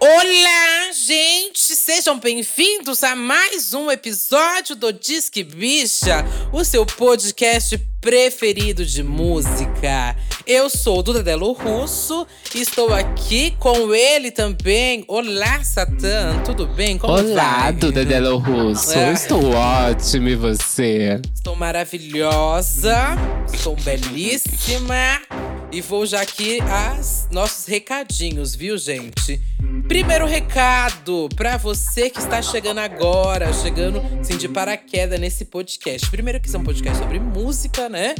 Olá, gente! Sejam bem-vindos a mais um episódio do Disque Bicha, o seu podcast preferido de música. Eu sou o Duda Delo Russo e estou aqui com ele também. Olá, Satã, tudo bem? Como Olá, vai? Russo. É. Estou ótimo e você? Estou maravilhosa, estou belíssima. E vou já aqui as nossos recadinhos, viu, gente? Primeiro recado para você que está chegando agora, chegando assim de paraquedas nesse podcast. Primeiro que isso é um podcast sobre música, né?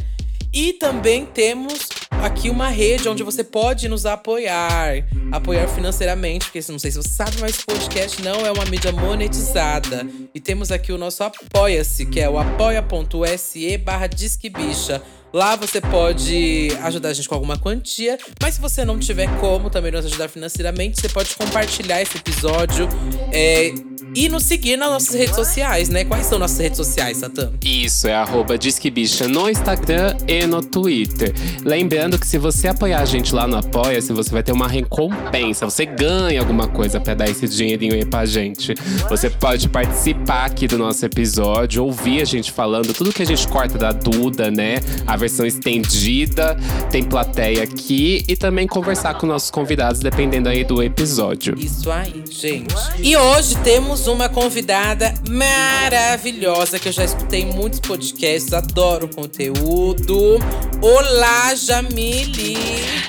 E também temos aqui uma rede onde você pode nos apoiar, apoiar financeiramente, porque não sei se você sabe, mas podcast não é uma mídia monetizada. E temos aqui o nosso Apoia-se, que é o apoia.se barra disquebicha. Lá você pode ajudar a gente com alguma quantia, mas se você não tiver como também nos ajudar financeiramente, você pode compartilhar esse episódio é, e nos seguir nas nossas redes sociais, né? Quais são nossas redes sociais, Satã? Isso, é arroba Disque Bicha no Instagram e no Twitter. Lembrando que se você apoiar a gente lá no Apoia-se, você vai ter uma recompensa. Você ganha alguma coisa pra dar esse dinheirinho aí pra gente. Você pode participar aqui do nosso episódio, ouvir a gente falando tudo que a gente corta da Duda, né? A versão estendida, tem plateia aqui e também conversar com nossos convidados, dependendo aí do episódio. Isso aí, gente. E hoje temos uma convidada maravilhosa que eu já escutei em muitos podcasts, adoro o conteúdo. Olá, Jamile!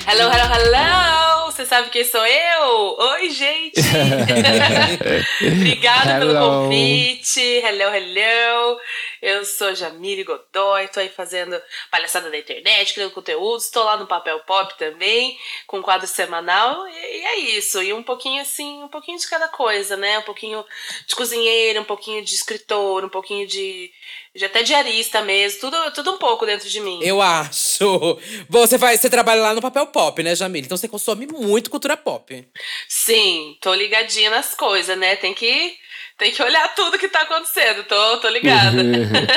Hello, hello, hello! Você sabe quem sou eu? Oi, gente! Obrigada pelo Hello. convite. Hello, hello! Eu sou Jamile Godoy, tô aí fazendo palhaçada da internet, criando conteúdo. Estou lá no Papel Pop também, com quadro semanal. E, e é isso. E um pouquinho assim, um pouquinho de cada coisa, né? Um pouquinho de cozinheira, um pouquinho de escritor, um pouquinho de, de até diarista mesmo. Tudo, tudo um pouco dentro de mim. Eu acho. Você, faz, você trabalha lá no papel pop, né, Jamile? Então você consome muito cultura pop. Sim, tô ligadinha nas coisas, né? Tem que, tem que olhar tudo que tá acontecendo. Tô, tô ligada.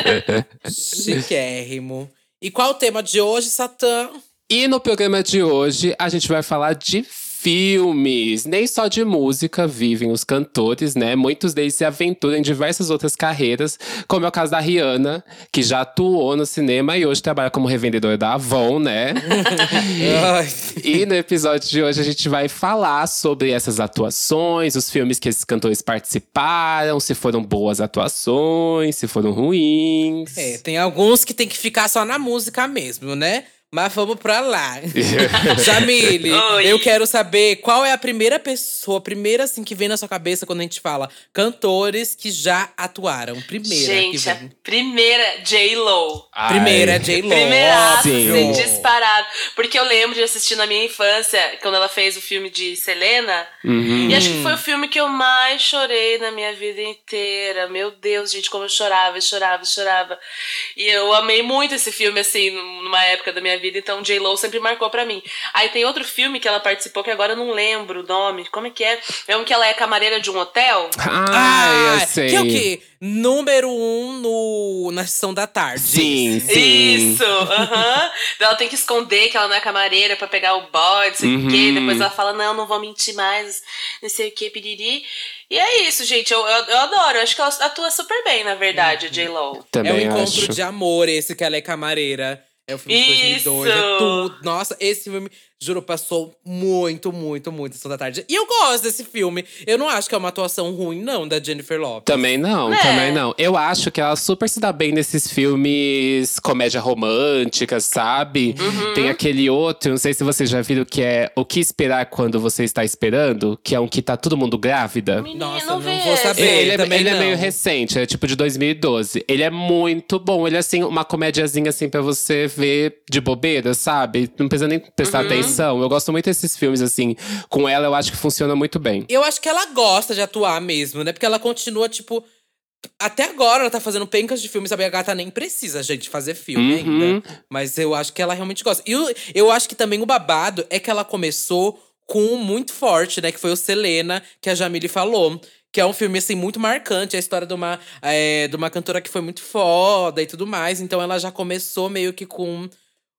Chiquérrimo. E qual o tema de hoje, Satã? E no programa de hoje, a gente vai falar de filmes. Nem só de música vivem os cantores, né? Muitos deles se aventuram em diversas outras carreiras, como é o caso da Rihanna, que já atuou no cinema e hoje trabalha como revendedora da Avon, né? E no episódio de hoje a gente vai falar sobre essas atuações, os filmes que esses cantores participaram, se foram boas atuações, se foram ruins. É, tem alguns que tem que ficar só na música mesmo, né? Mas vamos pra lá. Jamile, Oi. eu quero saber qual é a primeira pessoa, a primeira assim que vem na sua cabeça quando a gente fala cantores que já atuaram. Primeira que Gente, a primeira, J-Lo. Primeira J-Lo. Primeira Sim. assim, disparado. Porque eu lembro de assistir na minha infância, quando ela fez o filme de Selena. Uhum. E acho que foi o filme que eu mais chorei na minha vida inteira. Meu Deus, gente, como eu chorava, chorava, chorava. E eu amei muito esse filme, assim, numa época da minha vida. Então, J-Lo sempre marcou pra mim. Aí tem outro filme que ela participou, que agora eu não lembro o nome. Como é que é? É um que ela é camareira de um hotel. Ah, eu sei. Que é o quê? Número um no, na sessão da tarde. Sim, sim. Isso, aham. Ela tem que esconder que ela não é camareira pra pegar o boy, não sei o quê. Uhum. Depois ela fala, não, não vou mentir mais, não sei o quê, piriri. E é isso, gente. Eu, eu, eu adoro. Eu acho que ela atua super bem, na verdade, a J-Lo. É o Também Encontro acho. de Amor, esse que ela é camareira. É o filme de Isso! 2002. É tudo. Nossa, esse filme, juro, passou muito, muito, muito Sessão da Tarde. E eu gosto desse filme. Eu não acho que é uma atuação ruim, não, da Jennifer Lopez. Também não, É. também não. Eu acho que ela super se dá bem nesses filmes comédia romântica, sabe? Uhum. Tem aquele outro, não sei se vocês já viram, que é O que esperar quando você está esperando, que é um que tá todo mundo grávida. Nossa, não, não vou saber. Ele, é, ele é meio recente, é tipo de 2012. Ele é muito bom. Ele é assim, uma comédiazinha assim pra você ver de bobeira, sabe? Não precisa nem prestar Uhum. atenção. Eu gosto muito desses filmes, assim. Com ela, eu acho que funciona muito bem. Eu acho que ela gosta de atuar mesmo, né? Porque ela continua, tipo. Até agora ela tá fazendo pencas de filmes? A gata nem precisa, gente, fazer filme Uhum. ainda. Mas eu acho que ela realmente gosta. E eu, eu acho que também o babado é que ela começou com um muito forte, né? Que foi o Selena, que a Jamile falou. Que é um filme, assim, muito marcante. É a história de uma, é, de uma cantora que foi muito foda e tudo mais. Então ela já começou meio que com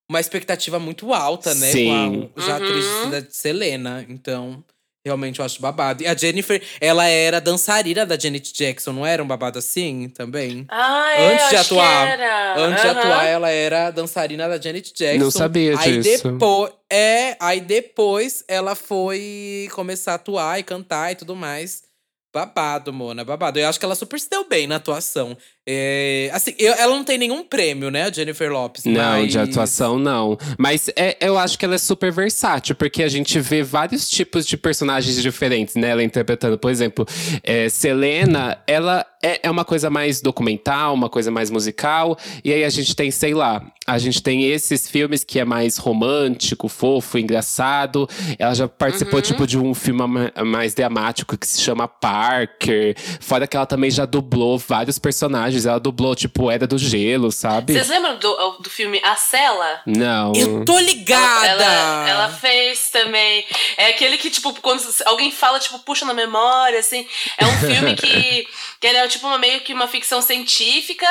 uma expectativa muito alta, né? Sim. Com a, já Uhum. atriz de Selena. Então, realmente eu acho babado. E a Jennifer, ela era dançarina da Janet Jackson, não era um babado assim também? Ah, é, Antes de acho atuar. Que era. Antes de Aham. atuar, ela era dançarina da Janet Jackson. Não sabia aí disso. Depois, é, aí depois ela foi começar a atuar e cantar e tudo mais. Babado, Mona, babado. Eu acho que ela super se deu bem na atuação. É, assim, eu- ela não tem nenhum prêmio, né, a Jennifer Lopes? Não, mas- de atuação não. Mas é, eu acho que ela é super versátil, porque a gente vê vários tipos de personagens diferentes, né? Ela interpretando, por exemplo, é, Selena, ela é, é uma coisa mais documental, uma coisa mais musical. E aí a gente tem, sei lá, a gente tem esses filmes que é mais romântico, fofo, engraçado. Ela já participou, tipo, de um filme ma- mais dramático que se chama Parker. Fora que ela também já dublou vários personagens. Ela dublou, tipo, Era do Gelo, sabe? Vocês lembram do, do filme A Cela? Não. Eu tô ligada! Ela, ela fez também. É aquele que, tipo, quando alguém fala, tipo, puxa na memória, assim. É um filme que, que era, tipo, uma, meio que uma ficção científica.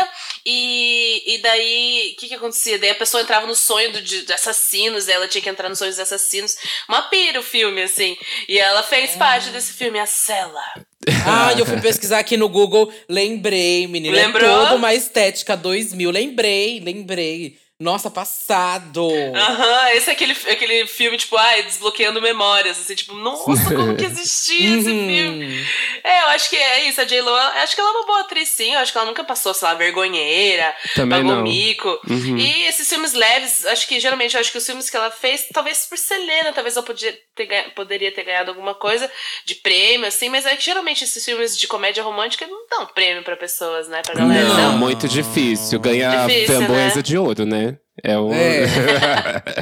E, e daí, o que que acontecia? Daí a pessoa entrava no sonho do- de, de assassinos, ela tinha que entrar nos sonhos de assassinos. Uma pira o filme, assim. E ela fez parte desse filme, A Cela. Ah, eu fui pesquisar aqui no Google, lembrei, menina. Lembrou? É toda uma estética 2000. Lembrei, lembrei. Nossa, passado. Aham, esse é aquele, aquele filme, tipo, ai, desbloqueando memórias, assim, tipo, nossa, como que existia esse Uhum. filme? É, eu acho que é isso, a J-Lo, eu acho que ela é uma boa atriz, sim, eu acho que ela nunca passou, sei lá, vergonheira, Também pagou não. mico. Uhum. E esses filmes leves, acho que geralmente, eu acho que os filmes que ela fez, talvez por Selena, talvez ela podia ter poderia ter ganhado alguma coisa de prêmio, assim, mas é que geralmente esses filmes de comédia romântica não dão prêmio pra pessoas, né, pra galera. Não, Não. muito difícil. Ganhar Difícil, framboesa né? de ouro, né? É o. É.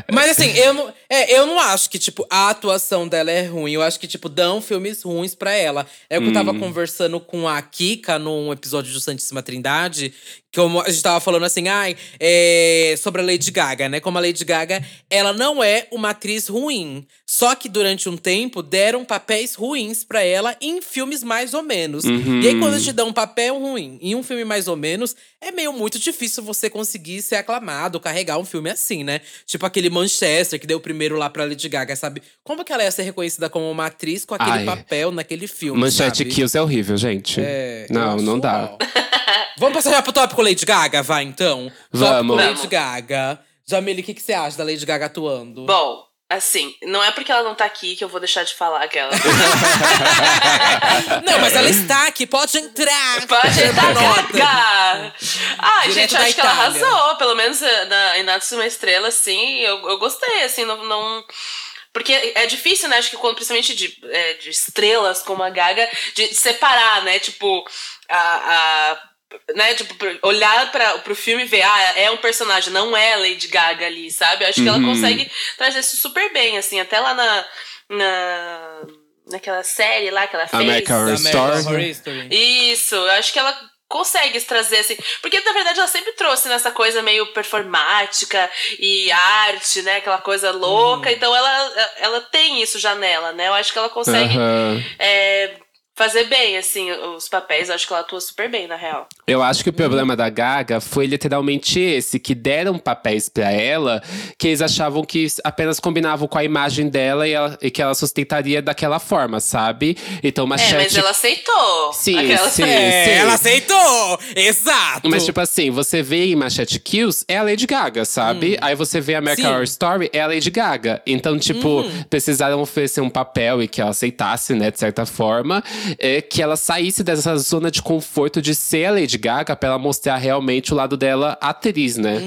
Mas assim, eu não, é, eu não acho que, tipo, a atuação dela é ruim. Eu acho que, tipo, dão filmes ruins pra ela. É o que eu tava conversando com a Kika num episódio do Santíssima Trindade. Que eu- a gente tava falando assim, ai, é, sobre a Lady Gaga, né? Como a Lady Gaga, ela não é uma atriz ruim. Só que durante um tempo deram papéis ruins pra ela em filmes mais ou menos. E aí, quando te dão um papel ruim em um filme mais ou menos, é meio muito difícil você conseguir ser aclamado, carregar um filme assim, né? Tipo aquele Manchester, que deu o primeiro lá pra Lady Gaga, sabe? Como que ela ia ser reconhecida como uma atriz com aquele Ai. papel naquele filme? Manchete sabe? Kills é horrível, gente. É, não, não dá. Vamos passar já pro tópico Lady Gaga, vai então? Vamos. Tópico Lady. Gaga. Jamile, o que, que você acha da Lady Gaga atuando? Bom, assim, não é porque ela não tá aqui que eu vou deixar de falar aquela. Não, mas ela está aqui, pode entrar. Pode entrar Nota. Ah, Direto gente, acho que ela Itália. arrasou. Pelo menos eh, na, em uma Estrela, assim, eu, eu gostei, assim, não, não- Porque é difícil, né? Acho que quando, principalmente de, é, de estrelas como a Gaga, de separar, né? Tipo, a. a né, tipo, olhar para pro filme e ver, ah, é um personagem, não é a Lady Gaga ali, sabe? Eu acho que ela Uhum. consegue trazer isso super bem, assim, até lá na. na naquela série lá que ela fez. American Horror Story. Isso, eu acho que ela consegue trazer assim. Porque na verdade ela sempre trouxe nessa coisa meio performática e arte, né? Aquela coisa louca. Então ela, ela tem isso já nela, né? Eu acho que ela consegue Aham. é, fazer bem, assim, os papéis. Eu acho que ela atua super bem, na real. Eu acho que o problema da Gaga foi literalmente esse, que deram papéis pra ela que eles achavam que apenas combinavam com a imagem dela e, ela- e que ela sustentaria daquela forma, sabe? Então, É, Machete. mas ela aceitou. Sim, Aquela- sim. É, ela aceitou! Exato! Mas, tipo assim, você vê em Machete Kills, é a Lady Gaga, sabe? Aí você vê American Sim. Horror Story, é a Lady Gaga. Então, tipo, precisaram oferecer um papel e que ela aceitasse, né, de certa forma. É, que ela saísse dessa zona de conforto de ser a Lady Gaga pra ela mostrar realmente o lado dela atriz, né?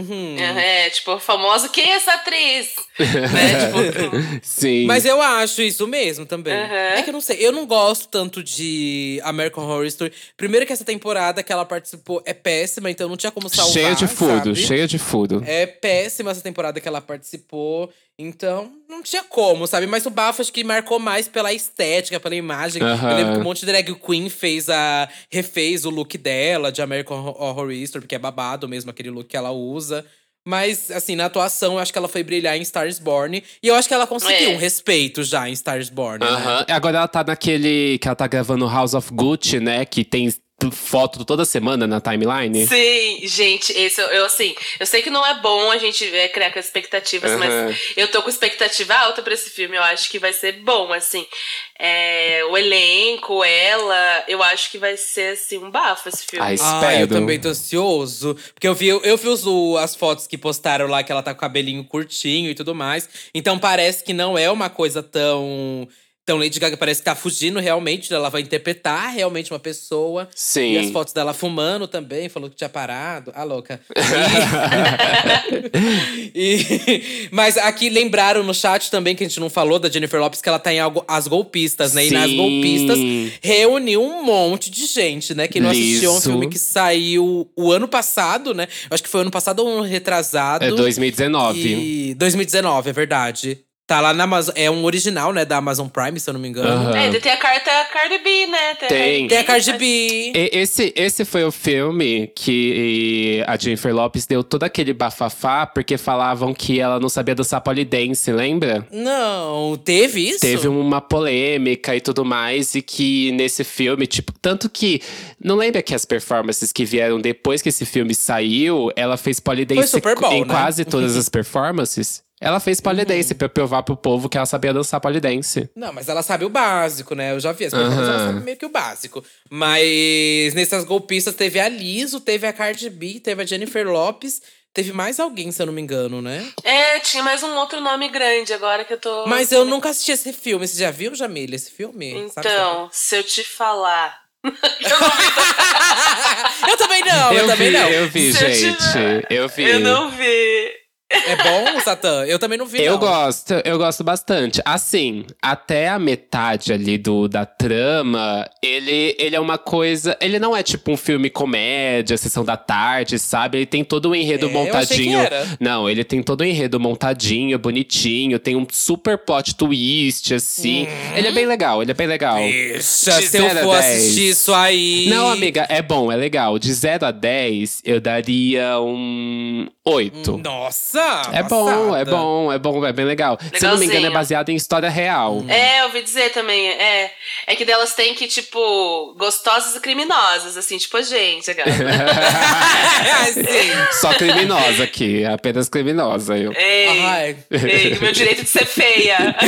É, tipo, o famoso, quem é essa atriz? né? Tipo, Sim. Mas eu acho isso mesmo também. Uhum. É que eu não sei, eu não gosto tanto de American Horror Story. Primeiro que essa temporada que ela participou é péssima, então não tinha como salvar, cheia de furo, sabe? cheia de furo. É péssima essa temporada que ela participou. Então, não tinha como, sabe? Mas o bafo acho que marcou mais pela estética, pela imagem. Eu lembro que um monte de drag queen fez a. refez o look dela de American Horror Story, porque é babado mesmo aquele look que ela usa. Mas, assim, na atuação, eu acho que ela foi brilhar em Stars Born. E eu acho que ela conseguiu É. um respeito já em Stars Born. né? Aham. Agora ela tá naquele. que ela tá gravando House of Gucci, né? Que tem foto toda semana na timeline. Sim, gente, esse eu, eu, assim, eu sei que não é bom a gente é, criar com expectativas, Aham. mas eu tô com expectativa alta pra esse filme. Eu acho que vai ser bom, assim. É, o elenco, ela, eu acho que vai ser assim um bafo esse filme. Ah, eu Espero. também tô ansioso. Porque eu vi, eu vi os, as fotos que postaram lá, que ela tá com o cabelinho curtinho e tudo mais. Então parece que não é uma coisa tão. Então Lady Gaga parece que tá fugindo realmente. Ela vai interpretar realmente uma pessoa. Sim. E as fotos dela fumando também, falou que tinha parado. Ah, louca. E- e- mas aqui lembraram no chat também que a gente não falou da Jennifer Lopes, que ela tá em algo, As Golpistas, né? E nas Sim. Golpistas reuniu um monte de gente, né? Que não assistiu a um filme que saiu o ano passado, né? Eu acho que foi ano passado ou ano retrasado. É 2019. E 2019, é verdade. Tá lá na Amazon. É um original, né? Da Amazon Prime, se eu não me engano. Aham. É, tem a carta Cardi B, né? Tem. Tem a Cardi B. E- Esse, esse foi o filme que a Jennifer Lopes deu todo aquele bafafá porque falavam que ela não sabia dançar polidense, lembra? Não, teve isso? Teve uma polêmica e tudo mais, e que nesse filme, tipo, tanto que. Não lembra que as performances que vieram depois que esse filme saiu, ela fez polidense em né? quase todas as performances? Ela fez polidense pra provar pro povo que ela sabia dançar polidense. Não, mas ela sabe o básico, né? Eu já vi as performances, Aham. ela sabe meio que o básico. Mas nessas golpistas teve a Liso, teve a Cardi B, teve a Jennifer Lopes, teve mais alguém, se eu não me engano, né? É, tinha mais um outro nome grande agora que eu tô. Mas eu nunca assisti esse filme. Você já viu, Jamília, esse filme? Sabe Então, se eu te falar. eu também não, eu, também vi, não. eu vi, Se eu gente. tiver- Eu vi. Eu não vi. É bom, Satã? Eu também não vi, Eu não. gosto, eu gosto bastante. Assim, até a metade ali do, da trama, ele, ele é uma coisa. Ele não é tipo um filme comédia, sessão da tarde, sabe? Ele tem todo o enredo É, montadinho. Não, ele tem todo o enredo montadinho, bonitinho, tem um super plot twist, assim. Hum. Ele é bem legal, ele é bem legal. De se eu for 10. assistir isso aí. Não, amiga, é bom, é legal. De 0 a 10, eu daria um 8. Nossa! É bom, é bom, é bom, é bem legal. Se não me engano, é baseado em história real. É, eu ouvi dizer também. É, é que delas tem que, tipo, gostosas e criminosas, assim, tipo a gente. Sim. Só criminosa aqui, apenas criminosa. Eu. Ei, Ai. ei, meu direito de ser feia.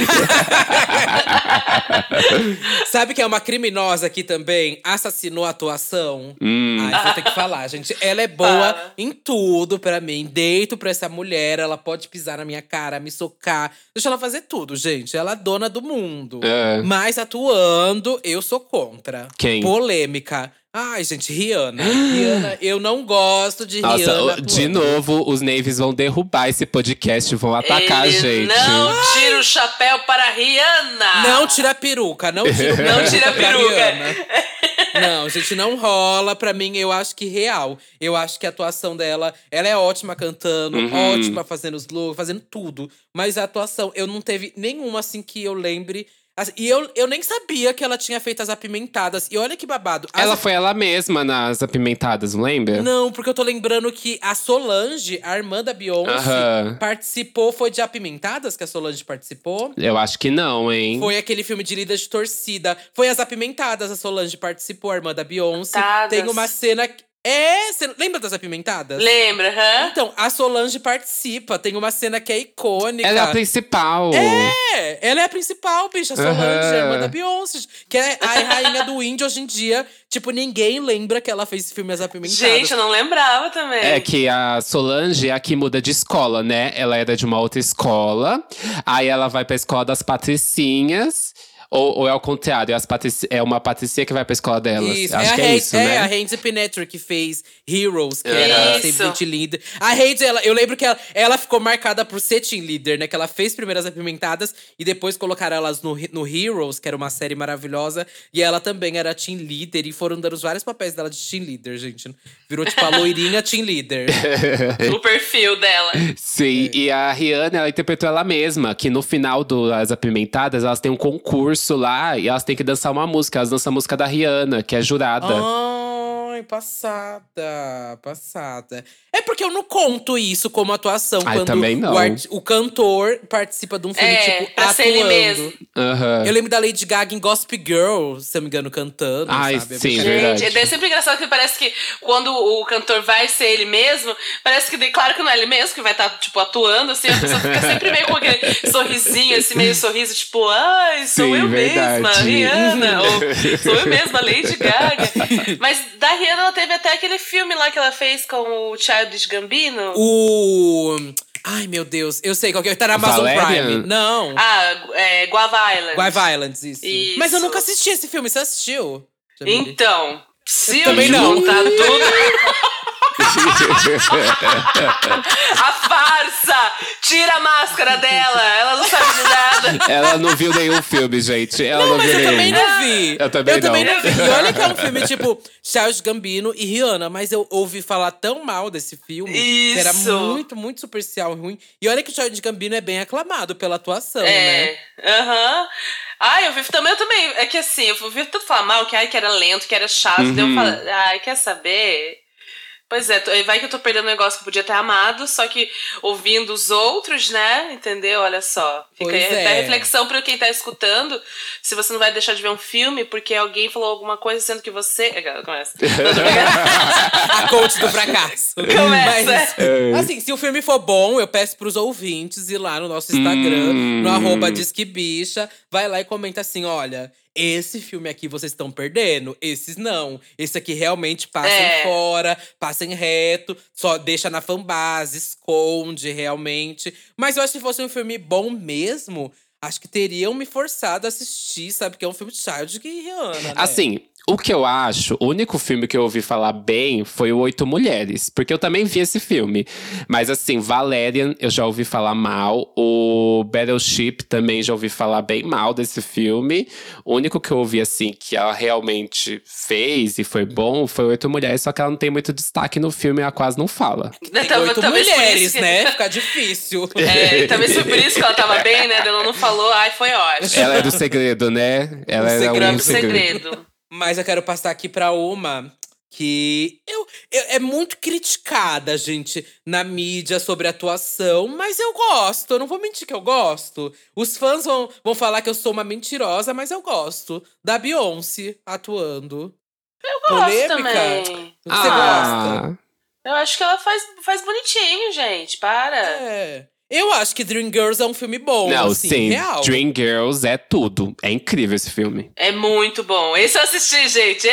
Sabe que é uma criminosa aqui também? Assassinou a atuação. Hum. Ai, vou ter que falar, gente. Ela é boa Fala. em tudo pra mim. Deito pra essa mulher, ela pode pisar na minha cara, me socar. Deixa ela fazer tudo, gente. Ela é dona do mundo. É. Mas atuando, eu sou contra. Quem? Polêmica. Ai, gente, Rihanna. Rihanna, eu não gosto de Nossa, Rihanna. o- de atuando. novo, os Navies vão derrubar esse podcast, vão atacar Ele a gente. Não tira o chapéu para a Rihanna. Não tira a peruca, não tira o Não tira a peruca. Não, gente, não rola. Pra mim, eu acho que real. Eu acho que a atuação dela, ela é ótima cantando, Uhum. ótima fazendo os looks, fazendo tudo. Mas a atuação, eu não teve nenhuma assim que eu lembre. Assim, e eu, eu nem sabia que ela tinha feito as apimentadas. E olha que babado. as Ela foi ela mesma nas apimentadas, não lembra? Não, porque eu tô lembrando que a Solange, a irmã da Beyoncé, Aham. participou. Foi de Apimentadas que a Solange participou? Eu acho que não, hein? Foi aquele filme de líder de torcida. Foi as Apimentadas, a Solange participou, a irmã da Beyoncé. Apimentadas. Tem uma cena. É, você lembra das Apimentadas? Lembra, hã? Então, a Solange participa. Tem uma cena que é icônica. Ela é a principal. É, ela é a principal, bicha. A Solange, a irmã da Beyoncé. Que é a rainha do indie hoje em dia. Tipo, ninguém lembra que ela fez esse filme As Apimentadas. Gente, eu não lembrava também. É que a Solange é a que muda de escola, né? Ela era de uma outra escola. Aí ela vai pra escola das patricinhas. Ou, ou é ao contrário, as patrici- é uma patricia que vai pra escola delas. Isso, Acho é, que a é isso, é né? a Handy Pinetry que fez Heroes, que Isso. era sempre team leader. A Haid, ela, eu lembro que ela, ela ficou marcada por ser team leader, né? Que ela fez primeiras apimentadas e depois colocaram elas no, no Heroes, que era uma série maravilhosa. E ela também era team leader e foram dando os vários papéis dela de team leader, gente. Virou tipo a loirinha team leader. O perfil dela. Sim, É. e a Rihanna, ela interpretou ela mesma, que no final das Apimentadas, elas têm um concurso lá e elas têm que dançar uma música. Elas dançam a música da Rihanna, que é jurada. Ai, passada, passada. É porque eu não conto isso como atuação. Ai, quando também não. O, art- o cantor participa de um filme, É, tipo, pra ser ele atuando. mesmo. Aham. Eu lembro da Lady Gaga em Gossip Girl, se eu não me engano, cantando, Ai, sabe? É sim, muito- verdade. Gente, é sempre engraçado que parece que quando o cantor vai ser ele mesmo, parece que, claro que não é ele mesmo, que vai estar, tipo, atuando, assim, a pessoa fica sempre meio com aquele sorrisinho, assim, meio sorriso, tipo, ai, sou Sim, eu mesma, verdade. Rihanna, ou sou eu mesma, Lady Gaga. Mas da Rihanna, ela teve até aquele filme lá que ela fez com o Childish Gambino. O. Ai, meu Deus, eu sei qual que é. Tá na Amazon Valerian? Prime. Não. Ah, é, Guava Island. Guava Islands, isso. Isso. Mas eu nunca assisti esse filme, você assistiu? Jamile? Então, se Eu eu, também não. juntar tudo... A farsa! Tira a máscara dela! Ela não sabe de nada. Ela não viu nenhum filme, gente. Ela não, Não, mas viu eu nenhum. também não vi. Eu também não. vi. E olha que é um filme tipo Charles Gambino e Rihanna, mas eu ouvi falar tão mal desse filme que era Isso. muito, muito superficial e ruim. E olha que o Charles Gambino é bem aclamado pela atuação, né? É, aham. Ai, eu vi também, eu também. É que assim, eu vi tudo falar mal, que, ai, que era lento, que era chato. Daí Uhum. eu falei, ai, quer saber? Pois é, vai que eu tô perdendo um negócio que eu podia ter amado, só que ouvindo os outros, né? Entendeu? Olha só. Fica Pois aí é. até reflexão pra quem tá escutando. Se você não vai deixar de ver um filme porque alguém falou alguma coisa sendo que você. É, Começa. A coach do fracasso. Começa. Mas, assim, se o filme for bom, eu peço pros ouvintes ir lá no nosso Instagram, Hum. no arroba Disque Bicha. Vai lá e comenta assim: olha. Esse filme aqui vocês estão perdendo, esses não. Esse aqui realmente passem É. fora, passem reto, só deixa na fanbase, esconde realmente. Mas eu acho que se fosse um filme bom mesmo, acho que teriam me forçado a assistir, sabe? Porque é um filme de Child e Rihanna. Né? Assim, o que eu acho, o único filme que eu ouvi falar bem foi o Oito Mulheres. Porque eu também vi esse filme. Mas assim, Valerian eu já ouvi falar mal. O Battleship também já ouvi falar bem mal desse filme. O único que eu ouvi, assim, que ela realmente fez e foi bom foi Oito Mulheres. Só que ela não tem muito destaque no filme, ela quase não fala. Tem Tal- oito mulheres, que- né? Fica difícil. É, talvez foi por isso que ela tava bem, né? Ela não falou, ai, foi ótimo. Ela é do segredo, né? Ela O era segredo um do segredo. Mas eu quero passar aqui pra uma que eu, eu- é muito criticada, gente, na mídia sobre atuação, mas eu gosto, eu não vou mentir que eu gosto. Os fãs vão, vão falar que eu sou uma mentirosa, mas eu gosto. Da Beyoncé atuando. Eu gosto Polêmica? também. Você Ah, gosta? Eu acho que ela faz, faz bonitinho, gente. Para. É. Eu acho que Dreamgirls é um filme bom, Não, assim, sim. real. Dreamgirls é tudo. É incrível esse filme. É muito bom. Esse eu assisti, gente.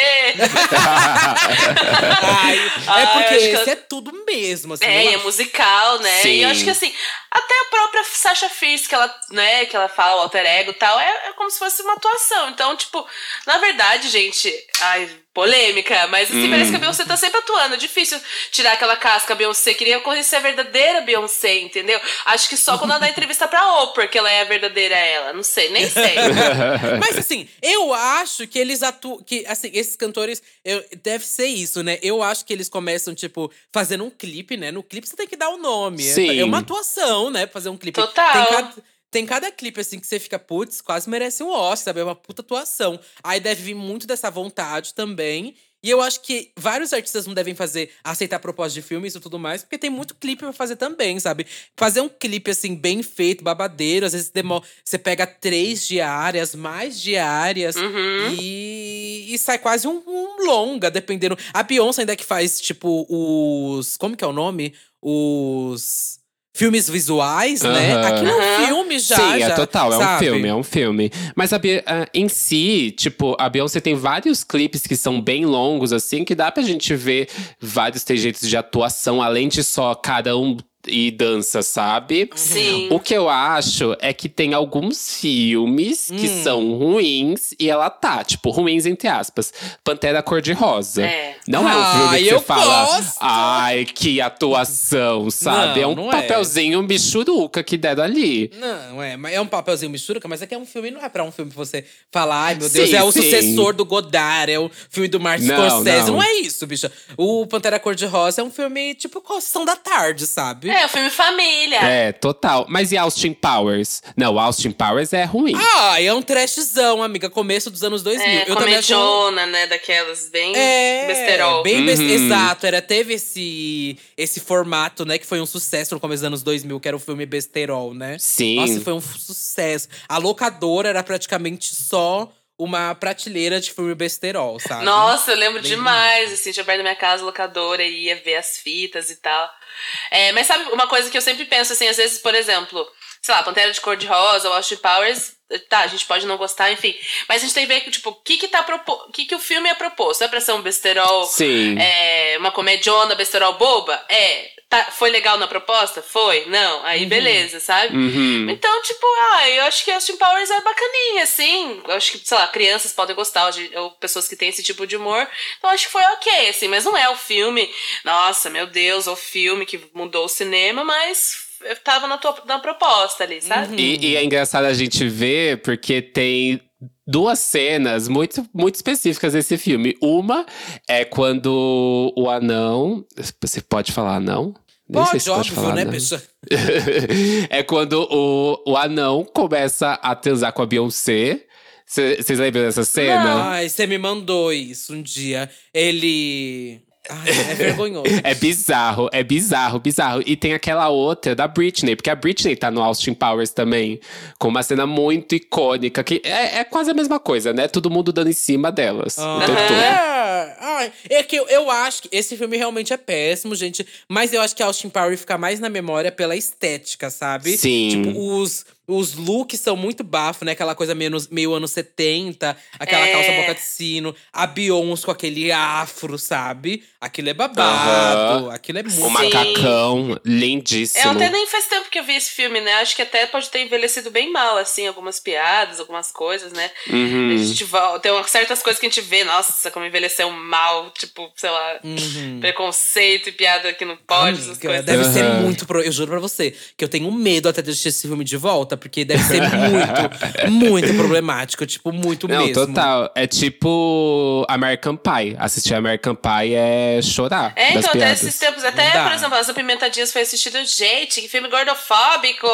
Ai, é Ai, porque acho que esse eu- é tudo mesmo, assim. É, é acho. musical, né? Sim. E eu acho que assim, até a própria Sasha Fierce, que ela, né, que ela fala, o alter ego e tal, é, é como se fosse uma atuação. Então, tipo, na verdade, gente, ai, polêmica, mas assim, Hum. parece que a Beyoncé tá sempre atuando. É difícil tirar aquela casca Beyoncé. Queria conhecer a verdadeira Beyoncé, entendeu? Acho que só quando ela dá entrevista pra Oprah que ela é a verdadeira ela. Não sei, nem sei. Mas assim, eu acho que eles atuam. Que, assim, esses cantores. Eu, deve ser isso, né? Eu acho que eles começam, tipo, fazendo um clipe, né? No clipe você tem que dar o nome. É- Sim. É, uma atuação, né? Fazer um clipe. Total. Tem tem cada clipe, assim, que você fica, putz, quase merece um Oscar, sabe? É uma puta atuação. Aí deve vir muito dessa vontade também. E eu acho que vários artistas não devem fazer, aceitar propostas de filmes e tudo mais, porque tem muito clipe pra fazer também, sabe? Fazer um clipe, assim, bem feito, babadeiro, às vezes demora, você pega três diárias, mais diárias, Uhum. e, e sai quase um, um longa, dependendo. A Beyoncé ainda que faz, tipo, os. Como que é o nome? Os. Filmes visuais, né? Aquilo é um filme já. Sim, é já, total, é um sabe? filme, é um filme. Mas a, Be- ah, em si, tipo, a Beyoncé tem vários clipes que são bem longos, assim, que dá pra gente ver vários trejeitos de atuação, além de só cada um e dança, sabe? Sim. O que eu acho é que tem alguns filmes que Hum. são ruins e ela tá, tipo, ruins entre aspas. Pantera Cor-de-Rosa. É. Não é um Ai, filme que eu você fala, gosto. ai, que atuação, sabe? Não, é um é. papelzinho bichuruca que deram ali. Não, é, é um papelzinho mistura, mas é que é um filme, não é pra um filme você falar, ai meu Deus, Sim, é o sim. sucessor do Godard, é o filme do Martin Não, Scorsese. Não. não. é isso, bicha. O Pantera Cor-de-Rosa é um filme tipo Sessão da Tarde, sabe? É, o filme família. É, total. Mas e Austin Powers? Não, Austin Powers é ruim. Ah, é um trashzão, amiga. Começo dos anos 2000. É, eu também acho comediona, né? Daquelas bem É, besterol. bem Uhum. exato. Era, teve esse, esse formato, né? Que foi um sucesso no começo dos anos 2000, que era o filme besterol, né? Sim. Nossa, foi um sucesso. A locadora era praticamente só uma prateleira de filme besterol, sabe? Nossa, eu lembro Bem demais, assim, tinha perto da minha casa, locadora, e ia ver as fitas e tal. É, mas sabe uma coisa que eu sempre penso, assim, às vezes, por exemplo, sei lá, Pantera de Cor-de-Rosa, ou Austin Powers, tá, a gente pode não gostar, enfim. Mas a gente tem que ver, que, tipo, o que que tá propo... o que que o filme é proposto? É pra ser um besterol, Sim. é, uma comediona, besterol boba? É. Tá, foi legal na proposta? Foi? Não. Aí, beleza, sabe? Uhum. Então, tipo, ah, eu acho que Austin Powers é bacaninha, assim. Eu acho que, sei lá, crianças podem gostar, ou, de- ou pessoas que têm esse tipo de humor. Então, acho que foi ok, assim. Mas não é o filme, nossa, meu Deus, o filme que mudou o cinema, mas eu tava na, tua, na proposta ali, sabe? E, e é engraçado a gente ver, porque tem duas cenas muito, muito específicas desse filme. Uma é quando o anão. Você pode falar anão? Nem Pode, se óbvio, falar né, anão. bicha? é quando o, o anão começa a transar com a Beyoncé. Vocês lembram dessa cena? Ai, você me mandou isso um dia. Ele. Ai, é vergonhoso. É bizarro, é bizarro, bizarro. E tem aquela outra da Britney, porque a Britney tá no Austin Powers também, com uma cena muito icônica, que é, é quase a mesma coisa, né? Todo mundo dando em cima delas. todo. É, é que eu, eu acho que esse filme realmente é péssimo, gente. Mas eu acho que Austin Powers fica mais na memória pela estética, sabe? Sim. Tipo, os, os looks são muito bafo, né? Aquela coisa meio, meio anos 70, aquela É. calça boca de sino, a Beyoncé com aquele afro, sabe? Aquilo é babado, Aham. aquilo é muito. O macacão, lindíssimo. É, até nem faz tempo que eu vi esse filme, né? Acho que até pode ter envelhecido bem mal, assim, algumas piadas, algumas coisas, né? Uhum. A gente volta, tem certas coisas que a gente vê, nossa, como envelheceu mal, tipo, sei lá, Uhum. preconceito e piada que não pode, essas coisas. deve ser Aham. muito. Pro... Eu juro pra você que eu tenho medo até de assistir esse filme de volta, porque deve ser muito, muito problemático. Tipo, muito Não, mesmo. total. É tipo American Pie. Assistir American Pie é chorar. É, das então, até esses tempos, até, Não dá. por exemplo, as apimentadinhas foi assistido, gente, que filme gordofóbico!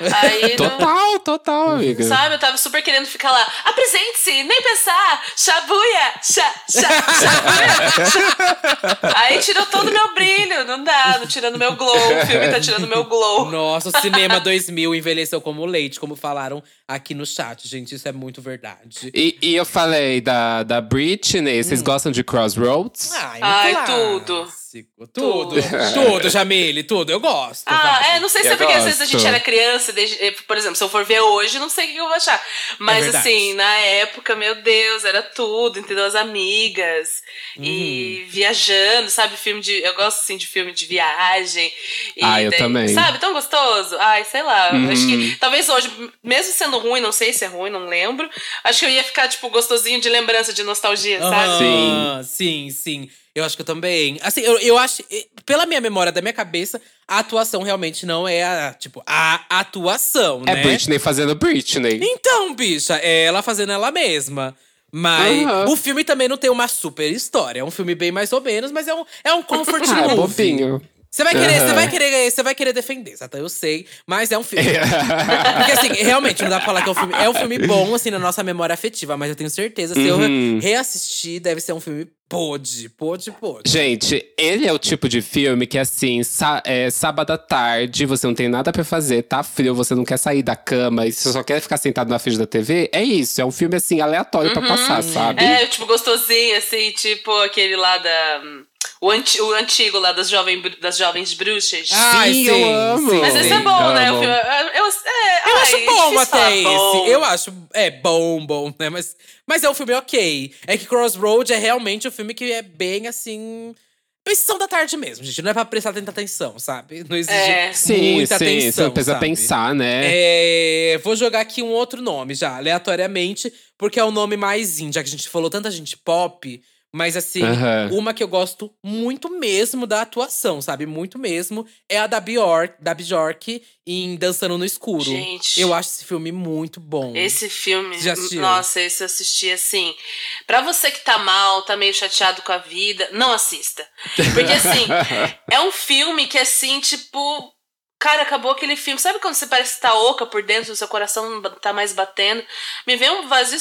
Aí, não- Total, total, amiga. sabe, eu tava super querendo ficar lá, apresente-se, nem pensar, chabuia, cha, cha, chabuia. cha. Aí tirou todo o meu brilho, não dá, não tirando meu glow, o filme tá tirando meu glow. Nossa, o cinema 2000 envelheceu como leite, como falaram aqui no chat, gente. Isso é muito verdade. E, e eu falei da, da Britney, vocês Hum. gostam de Crossroads? Ai, um Ai, clássico. tudo. Tudo. Tudo, Jamile, tudo. Eu gosto. Ah, vai. é, não sei se Eu é porque às vezes a gente era criança, desde- eh, por exemplo, se eu for ver hoje, não sei o que eu vou achar. Mas É assim, na época, meu Deus, era tudo, entendeu? As amigas Uhum. e viajando, sabe? Filme de. Eu gosto assim de filme de viagem. E Ah, eu também. Sabe, tão gostoso? Ai, sei lá. Uhum. Acho que talvez hoje, mesmo sendo ruim, não sei se é ruim, não lembro. Acho que eu ia ficar, tipo, gostosinho de lembrança, de nostalgia, sabe? Aham, sim, sim. Eu acho que eu também. Assim, eu, eu acho. Pela minha memória da minha cabeça, a atuação realmente não é a, tipo, a atuação, É né? Britney fazendo Britney. Então, bicha, é ela fazendo ela mesma. Mas Aham. o filme também não tem uma super história. É um filme bem mais ou menos, mas é um, é um comfort Ah, é movie. bobinho. Você vai querer, você Aham. vai querer, você vai querer defender, Satan, eu sei, mas é um filme. Porque assim, realmente não dá pra falar que é um filme, é um filme bom assim na nossa memória afetiva, mas eu tenho certeza se Uhum. eu reassistir deve ser um filme pode, pode, pode. Gente, ele é o tipo de filme que, assim, é, sábado à tarde, você não tem nada pra fazer, tá frio, você não quer sair da cama e você só quer ficar sentado na frente da TV. É isso, é um filme, assim, aleatório pra passar, sabe? É, tipo, gostosinho, assim, tipo aquele lá da. O, anti, o antigo lá das, jovem, das jovens bruxas. Ai, Sim, sim, eu amo. sim, Mas sim. esse é bom, né? amo. O filme, eu, eu, é, Eu ai, acho é bom até falar esse. bom. Eu acho. É bom, bom, né? Mas, mas é um filme ok. É que Crossroad é realmente um filme que é bem assim. Sessão da tarde mesmo, gente. Não é pra prestar tanta atenção, sabe? Não exige É. Sim, muita sim, atenção. você não precisa sabe? pensar, né? É, vou jogar aqui um outro nome já, aleatoriamente, porque é o nome mais indie, já que a gente falou tanta gente pop. Mas assim, Aham. uma que eu gosto muito mesmo da atuação, sabe? Muito mesmo, é a da Bjork, da Bjork em Dançando no Escuro. Gente. Eu acho esse filme muito bom. Esse filme, já assistiu? nossa, esse eu assisti assim. Pra você que tá mal, tá meio chateado com a vida, não assista. Porque assim, é um filme que assim, tipo, Cara, acabou aquele filme. Sabe quando você parece que tá oca por dentro, o seu coração não tá mais batendo? Me vê um vazio,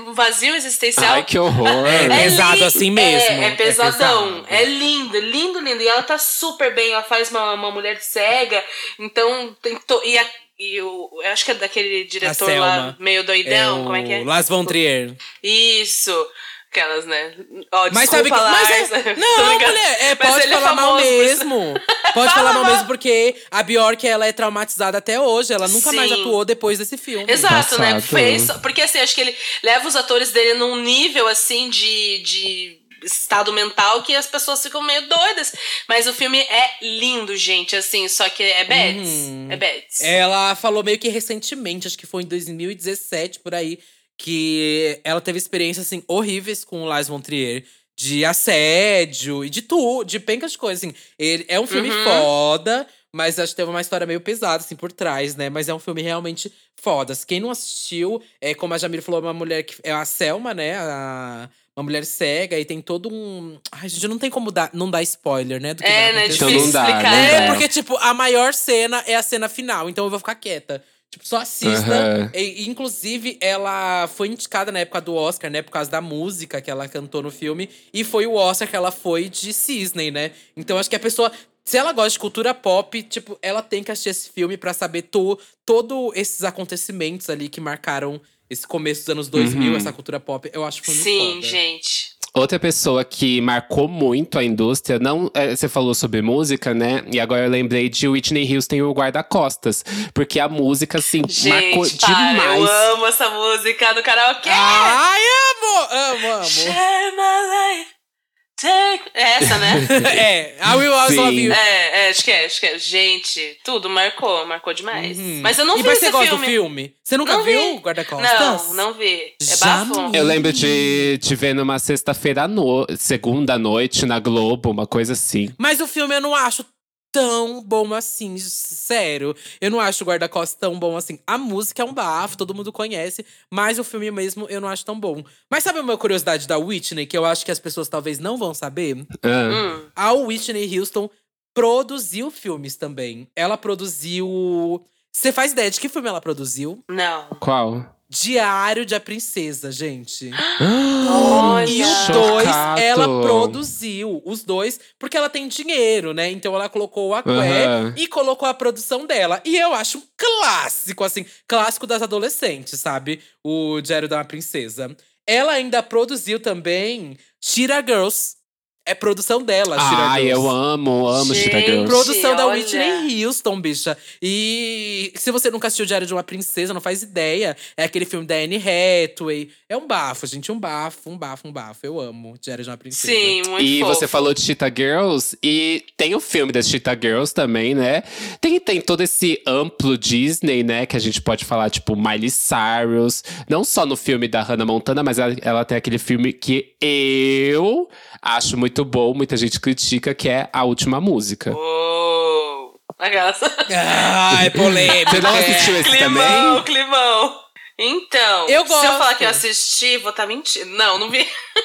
um vazio existencial. Ai, que horror. É pesado li- assim mesmo, É, é é pesadão. pesado. É, lindo, lindo, lindo. E ela tá super bem. Ela faz uma, uma mulher cega. Então, tem to... e, a, e o, eu acho que é daquele diretor lá, meio doidão. o Como é que é? Lars von Trier. Isso. Aquelas, né? Ó, Mas sabe que. Mas é, Tô não, mulher, é, Mas pode é falar mal por isso. mesmo. Pode falar mal mesmo, porque a Bjork ela é traumatizada até hoje. Ela nunca mais Sim. atuou depois desse filme. Exato, né? Passado. Fez, porque assim, acho que ele leva os atores dele num nível assim de, de estado mental que as pessoas ficam meio doidas. Mas o filme é lindo, gente, assim, só que é Beds. Uhum. É Beds. Ela falou meio que recentemente, acho que foi em 2017, por aí, que ela teve experiências, assim, horríveis com o Lars von Trier. De assédio e de tudo, de pencas de coisas, assim. Ele, é um filme Uhum. foda, mas acho que teve uma história meio pesada, assim, por trás, né? Mas é um filme realmente foda. Quem não assistiu, é como a Jamila falou, uma mulher que… É a Selma, né? A, uma mulher cega e tem todo um… Ai, gente, não tem como dar, não dar spoiler, né? Do que É, né? acontecer. Então Difícil não dá, explicar. não É, dá. porque, tipo, a maior cena é a cena final, então eu vou ficar quieta. Tipo, só assista. Aham. E, inclusive, ela foi indicada na época do Oscar, né? Por causa da música que ela cantou no filme. E foi o Oscar que ela foi de Cisney, né? Então, acho que a pessoa… Se ela gosta de cultura pop, tipo, ela tem que assistir esse filme pra saber to, todo esses acontecimentos ali que marcaram esse começo dos anos 2000, Uhum. essa cultura pop. Eu acho que foi muito Sim, foda. gente. Outra pessoa que marcou muito a indústria, não, é, você falou sobre música, né? E agora eu lembrei de Whitney Houston e o Guarda-Costas. Porque a música, assim, marcou Gente, para, demais. eu amo essa música do karaokê. Ai, amo! Amo, amo. Share my life. Take... É essa, né? é, I Will Always Sim. Love You. É, é, acho que é, acho que é. Gente, tudo marcou, marcou demais. Uhum. Mas eu não e vi mas esse você gosta filme. do filme? Você nunca Não viu vi. Guarda-Costas? Não, não vi. É Já bafo. não. Eu lembro de te ver numa sexta-feira, à no... segunda noite, na Globo, uma coisa assim. Mas o filme eu não acho tão bom assim, sério. Eu não acho o Guarda-Costas tão bom assim. A música é um bafo, todo mundo conhece, mas o filme mesmo eu não acho tão bom. Mas sabe uma curiosidade da Whitney, que eu acho que as pessoas talvez não vão saber? Ah, Hum. A Whitney Houston produziu filmes também. Ela produziu. Você faz ideia de que filme ela produziu? Não. Qual? Diário de a Princesa, gente. Olha. E os Chocado. dois ela produziu. Os dois, porque ela tem dinheiro, né? Então ela colocou o Aqué Aham. e colocou a produção dela. E eu acho um clássico, assim, clássico das adolescentes, sabe? O Diário da Princesa. Ela ainda produziu também Cheetah Girls. É produção dela, Cheetah Ai, Girls. eu amo, amo Cheetah Gente. Girls. Produção da olha. Whitney Houston, bicha. E se você nunca assistiu Diário de uma Princesa, não faz ideia. É aquele filme da Anne Hathaway. É um bafo, gente. Um bafo, um bafo, um bafo. Eu amo Diário de uma Princesa. Sim, muito E fofo. você falou de Cheetah Girls, e tem o filme das Cheetah Girls também, né? Tem, tem todo esse amplo Disney, né? Que a gente pode falar, tipo, Miley Cyrus. Não só no filme da Hannah Montana, mas ela, ela tem aquele filme que eu acho muito bom, muita gente critica, que é A Última Música. Uou. Aquelas. Ah, é polêmico. Você não assistiu esse climão, também? climão. Então, Eu se eu gosto. falar que eu assisti, vou estar mentindo. Não, não vi.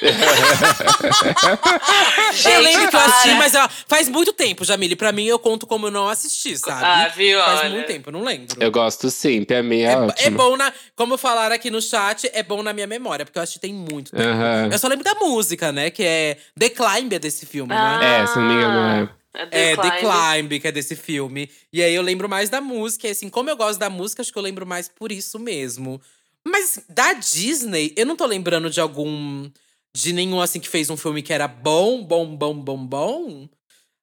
eu lembro que eu assisti, mas ó, faz muito tempo, Jamile. Pra mim, eu conto como eu não assisti, sabe? Ah, viu? Faz Olha. muito tempo, eu não lembro. Eu gosto sim, pra mim é, É, é ótimo. bom na. Como falaram aqui no chat, é bom na minha memória, porque eu assisti tem muito tempo. Eu só lembro da música, né? Que é The Climb é desse filme, né? É, se não me engano, é. É, The Climb. Climb, que é desse filme. E aí eu lembro mais da música. E assim, como eu gosto da música, acho que eu lembro mais por isso mesmo. Mas assim, da Disney, eu não tô lembrando de algum. De nenhum assim que fez um filme que era bom, bom, bom, bom, bom.